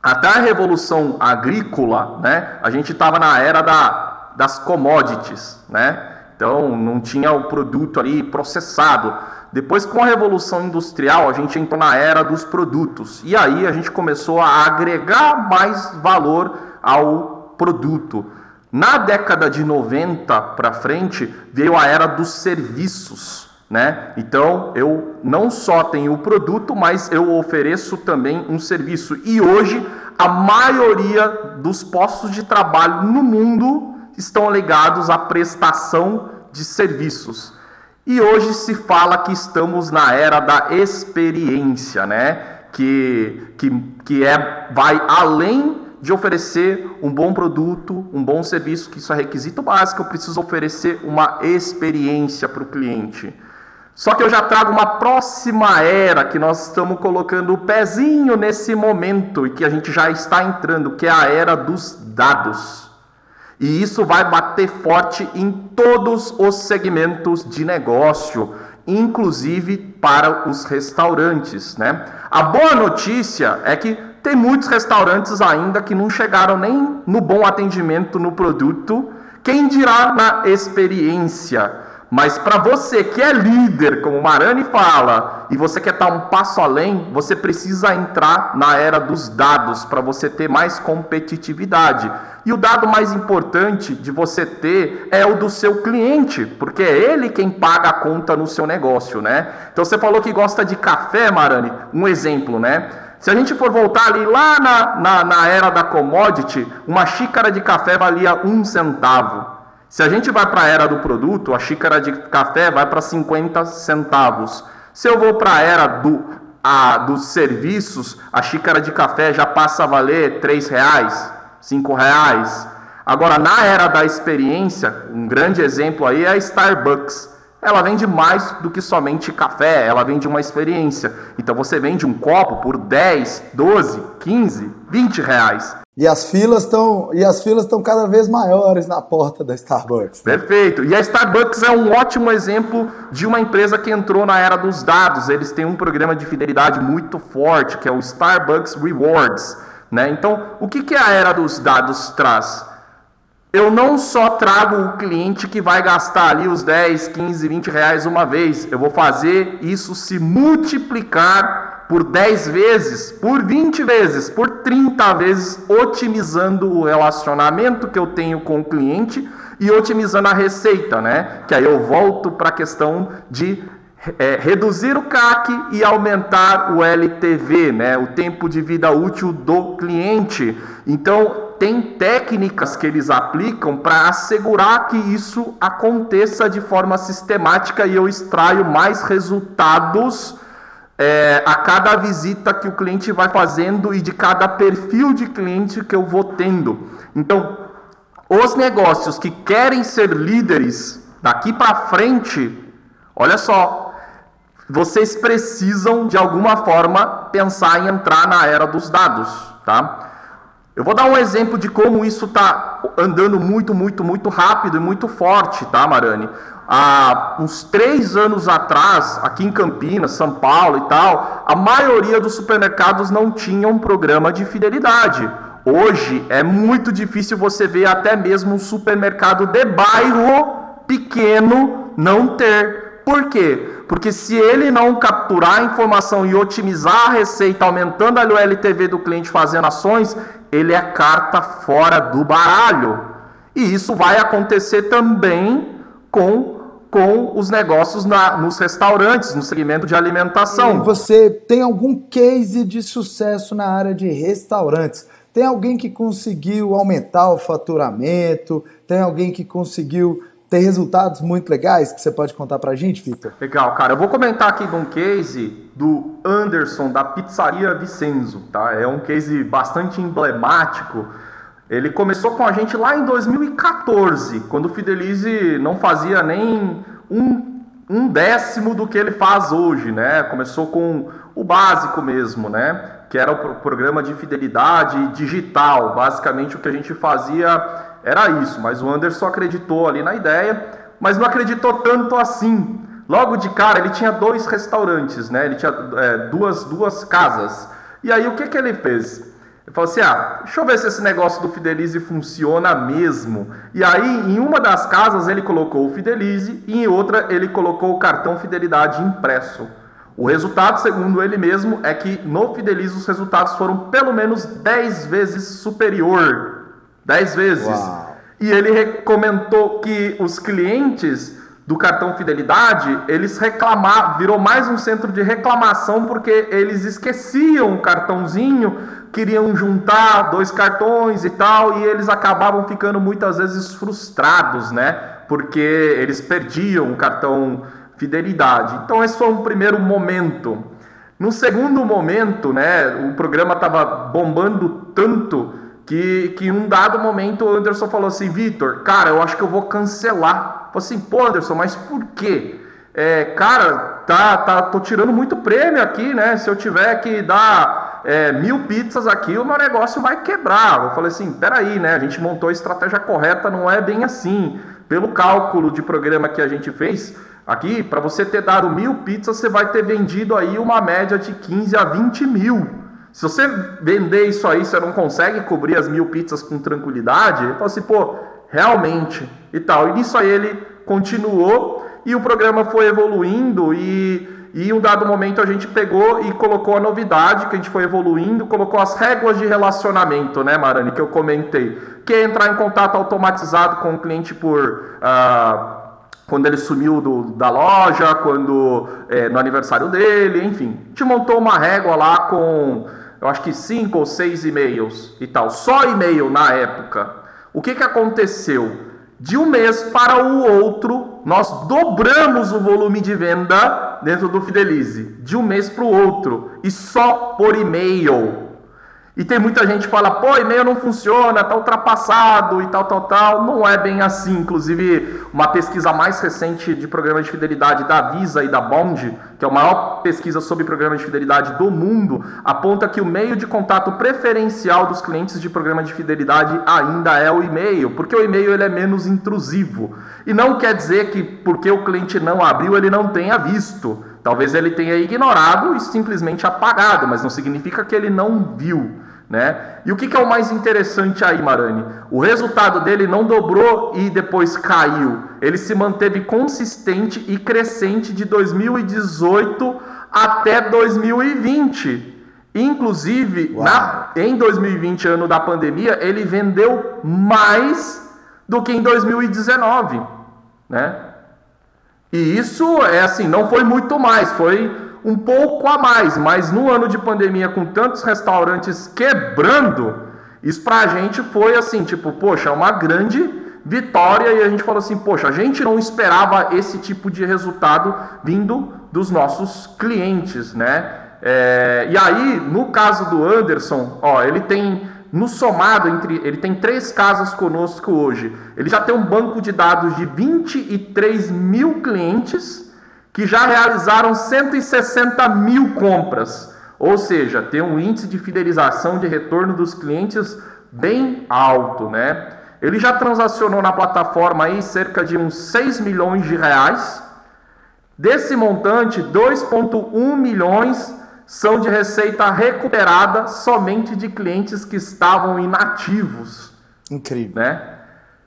até a revolução agrícola, né, a gente estava na era da, das commodities, né? Então não tinha o produto ali processado. Depois, com a revolução industrial, a gente entrou na era dos produtos. E aí a gente começou a agregar mais valor ao produto. Na década de 90 para frente, veio a era dos serviços. Né? Então eu não só tenho o produto, mas eu ofereço também um serviço. E hoje a maioria dos postos de trabalho no mundo estão ligados à prestação de serviços. E hoje se fala que estamos na era da experiência, né? Que, que, que é, vai além de oferecer um bom produto, um bom serviço, que isso é requisito básico, eu preciso oferecer uma experiência para o cliente. Só que eu já trago uma próxima era que nós estamos colocando o pezinho nesse momento e que a gente já está entrando, que é a era dos dados. E isso vai bater forte em todos os segmentos de negócio, inclusive para os restaurantes, né? A boa notícia é que tem muitos restaurantes ainda que não chegaram nem no bom atendimento no produto, quem dirá na experiência. Mas para você que é líder, como Marani fala, e você quer estar um passo além, você precisa entrar na era dos dados para você ter mais competitividade. E o dado mais importante de você ter é o do seu cliente, porque é ele quem paga a conta no seu negócio, né? Então você falou que gosta de café, Marani, um exemplo, né? Se a gente for voltar ali lá na, na, na era da commodity, uma xícara de café valia um centavo. Se a gente vai para a era do produto, a xícara de café vai para 50 centavos. Se eu vou para a era do, a, dos serviços, a xícara de café já passa a valer R$ reais, R$ reais. Agora, na era da experiência, um grande exemplo aí é a Starbucks. Ela vende mais do que somente café, ela vende uma experiência. Então você vende um copo por 10, 12, 15, 20 reais. E as filas estão e as filas estão cada vez maiores na porta da Starbucks. Né? Perfeito. E a Starbucks é um ótimo exemplo de uma empresa que entrou na era dos dados. Eles têm um programa de fidelidade muito forte, que é o Starbucks Rewards. Né? Então, o que, que a era dos dados traz? Eu não só trago o cliente que vai gastar ali os 10, 15, 20 reais uma vez. Eu vou fazer isso se multiplicar por 10 vezes, por 20 vezes, por 30 vezes, otimizando o relacionamento que eu tenho com o cliente e otimizando a receita, né? Que aí eu volto para a questão de é, reduzir o CAC e aumentar o LTV, né? O tempo de vida útil do cliente. Então, tem técnicas que eles aplicam para assegurar que isso aconteça de forma sistemática e eu extraio mais resultados é, a cada visita que o cliente vai fazendo e de cada perfil de cliente que eu vou tendo. Então, os negócios que querem ser líderes daqui para frente, olha só, vocês precisam de alguma forma pensar em entrar na era dos dados, tá? Eu vou dar um exemplo de como isso está andando muito, muito, muito rápido e muito forte, tá, Marani? Há uns três anos atrás, aqui em Campinas, São Paulo e tal, a maioria dos supermercados não tinham um programa de fidelidade. Hoje é muito difícil você ver até mesmo um supermercado de bairro pequeno não ter. Por quê? Porque se ele não capturar a informação e otimizar a receita, aumentando a LTV do cliente fazendo ações, ele é carta fora do baralho. E isso vai acontecer também com com os negócios na, nos restaurantes, no segmento de alimentação. E você tem algum case de sucesso na área de restaurantes? Tem alguém que conseguiu aumentar o faturamento? Tem alguém que conseguiu ter resultados muito legais que você pode contar pra gente, Victor? Legal, cara. Eu vou comentar aqui de um case do Anderson da Pizzaria Vicenzo, tá? É um case bastante emblemático Ele começou com a gente lá em 2014, quando o Fidelize não fazia nem um, um décimo do que ele faz hoje, né? Começou com o básico mesmo, né? Que era o programa de fidelidade digital. Basicamente o que a gente fazia era isso, mas o Anderson acreditou ali na ideia, mas não acreditou tanto assim. Logo de cara ele tinha dois restaurantes, né? Ele tinha é, duas, duas casas. E aí o que, que ele fez? Ele falou assim: ah, deixa eu ver se esse negócio do Fidelize funciona mesmo. E aí, em uma das casas, ele colocou o Fidelize e em outra, ele colocou o cartão Fidelidade impresso. O resultado, segundo ele mesmo, é que no Fidelize os resultados foram pelo menos 10 vezes superior. 10 vezes. Uau. E ele comentou que os clientes do cartão Fidelidade, eles reclamaram, virou mais um centro de reclamação porque eles esqueciam o cartãozinho queriam juntar dois cartões e tal, e eles acabavam ficando muitas vezes frustrados, né? Porque eles perdiam o cartão fidelidade. Então esse foi um primeiro momento. No segundo momento, né, o programa estava bombando tanto que, que em um dado momento o Anderson falou assim, Vitor, cara, eu acho que eu vou cancelar. Falei assim, pô Anderson, mas por quê? É, cara, tá, tá, tô tirando muito prêmio aqui, né? Se eu tiver que dar é, mil pizzas aqui, o meu negócio vai quebrar. Eu falei assim, peraí, né? A gente montou a estratégia correta, não é bem assim. Pelo cálculo de programa que a gente fez, aqui, para você ter dado mil pizzas, você vai ter vendido aí uma média de 15 a 20 mil. Se você vender isso aí, você não consegue cobrir as mil pizzas com tranquilidade, eu falo assim, pô, realmente, e tal. E nisso aí ele continuou e o programa foi evoluindo e e em um dado momento a gente pegou e colocou a novidade, que a gente foi evoluindo, colocou as regras de relacionamento, né, Marani, que eu comentei. Que é entrar em contato automatizado com o cliente por. Ah, quando ele sumiu do, da loja, quando é, no aniversário dele, enfim. A gente montou uma régua lá com, eu acho que cinco ou seis e-mails e tal. Só e-mail na época. O que, que aconteceu? De um mês para o outro, nós dobramos o volume de venda dentro do Fidelize. De um mês para o outro. E só por e-mail. E tem muita gente que fala, pô, e-mail não funciona, tá ultrapassado e tal, tal, tal. Não é bem assim. Inclusive, uma pesquisa mais recente de programa de fidelidade da Visa e da Bond, que é a maior pesquisa sobre programa de fidelidade do mundo, aponta que o meio de contato preferencial dos clientes de programa de fidelidade ainda é o e-mail, porque o e-mail ele é menos intrusivo. E não quer dizer que porque o cliente não abriu, ele não tenha visto. Talvez ele tenha ignorado e simplesmente apagado, mas não significa que ele não viu. Né? E o que, que, é o mais interessante aí, Marani? O resultado dele não dobrou e depois caiu. Ele se manteve consistente e crescente de 2018 até 2020. Inclusive, na, em 2020, ano da pandemia, ele vendeu mais do que em 2019. Né? E isso é assim, não foi muito mais, foi um pouco a mais, mas no ano de pandemia, com tantos restaurantes quebrando, isso pra gente foi assim, tipo, poxa, uma grande vitória e a gente falou assim, poxa, a gente não esperava esse tipo de resultado vindo dos nossos clientes, né? É, e aí, no caso do Anderson, ó, ele tem no somado entre ele tem três casas conosco hoje. Ele já tem um banco de dados de 23 mil clientes que já realizaram 160 mil compras, ou seja, tem um índice de fidelização de retorno dos clientes bem alto, né? Ele já transacionou na plataforma aí cerca de uns 6 milhões de reais. Desse montante, 2,1 milhões são de receita recuperada somente de clientes que estavam inativos. Incrível. Né?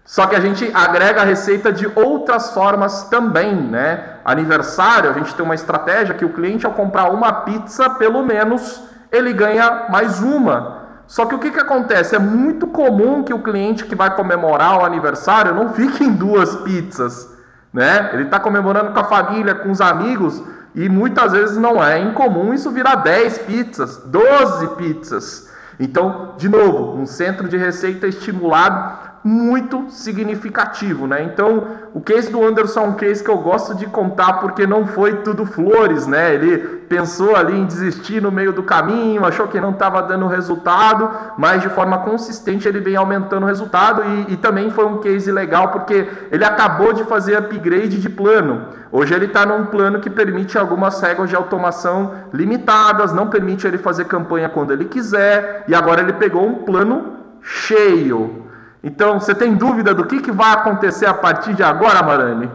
Só que a gente agrega a receita de outras formas também, né? Aniversário, a gente tem uma estratégia que o cliente ao comprar uma pizza, pelo menos ele ganha mais uma. Só que o que, que acontece? É muito comum que o cliente que vai comemorar o aniversário não fique em duas pizzas, né? Ele está comemorando com a família, com os amigos, e muitas vezes não é incomum isso virar 10 pizzas, 12 pizzas. Então, de novo, um centro de receita estimulado muito significativo, né? Então, o case do Anderson é um case que eu gosto de contar porque não foi tudo flores, né? Ele pensou ali em desistir no meio do caminho, achou que não estava dando resultado, mas de forma consistente ele vem aumentando o resultado e, e também foi um case legal porque ele acabou de fazer upgrade de plano. Hoje ele está num plano que permite algumas regras de automação limitadas, não permite ele fazer campanha quando ele quiser e agora ele pegou um plano cheio. Então, você tem dúvida do que, que vai acontecer a partir de agora, Marani?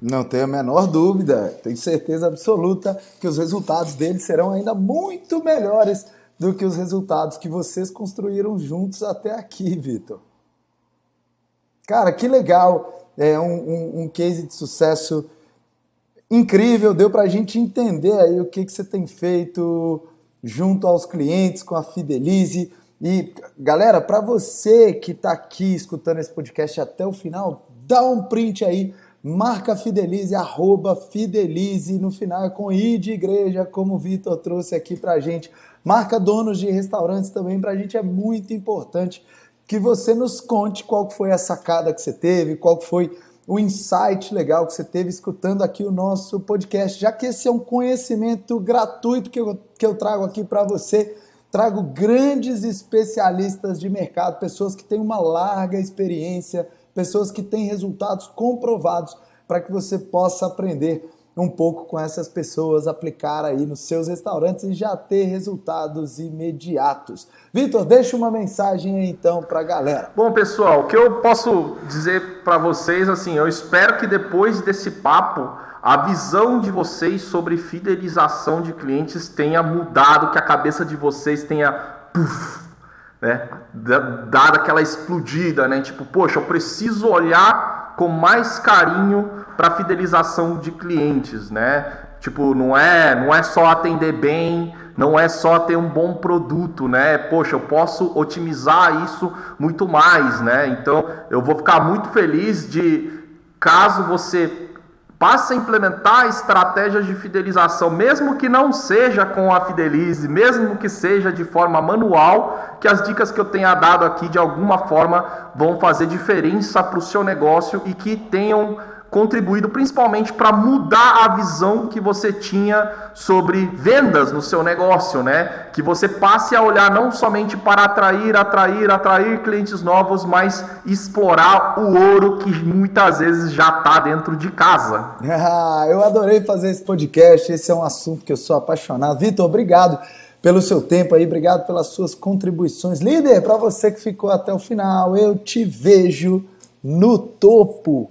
Não tenho a menor dúvida. Tenho certeza absoluta que os resultados dele serão ainda muito melhores do que os resultados que vocês construíram juntos até aqui, Vitor. Cara, que legal. É um, um, um case de sucesso incrível. Deu para a gente entender aí o que, que você tem feito junto aos clientes com a Fidelize e, galera, para você que está aqui escutando esse podcast até o final, dá um print aí, marca Fidelize, arroba Fidelize, no final é com I de igreja, como o Vitor trouxe aqui para gente. Marca donos de restaurantes também, para a gente é muito importante que você nos conte qual foi a sacada que você teve, qual foi o insight legal que você teve escutando aqui o nosso podcast, já que esse é um conhecimento gratuito que eu, que eu trago aqui para você trago grandes especialistas de mercado, pessoas que têm uma larga experiência, pessoas que têm resultados comprovados para que você possa aprender um pouco com essas pessoas, aplicar aí nos seus restaurantes e já ter resultados imediatos. Vitor, deixa uma mensagem aí então para a galera. Bom, pessoal, o que eu posso dizer para vocês, assim, eu espero que depois desse papo a visão de vocês sobre fidelização de clientes tenha mudado, que a cabeça de vocês tenha puff, né, dado aquela explodida, né? Tipo, poxa, eu preciso olhar com mais carinho para fidelização de clientes, né? Tipo, não é, não é só atender bem, não é só ter um bom produto, né? Poxa, eu posso otimizar isso muito mais, né? Então, eu vou ficar muito feliz de caso você Passe a implementar estratégias de fidelização, mesmo que não seja com a Fidelize, mesmo que seja de forma manual, que as dicas que eu tenha dado aqui de alguma forma vão fazer diferença para o seu negócio e que tenham contribuído principalmente para mudar a visão que você tinha sobre vendas no seu negócio, né? Que você passe a olhar não somente para atrair, atrair, atrair clientes novos, mas explorar o ouro que muitas vezes já está dentro de casa. Ah, eu adorei fazer esse podcast. Esse é um assunto que eu sou apaixonado. Vitor, obrigado pelo seu tempo aí, obrigado pelas suas contribuições. Líder, para você que ficou até o final, eu te vejo no topo.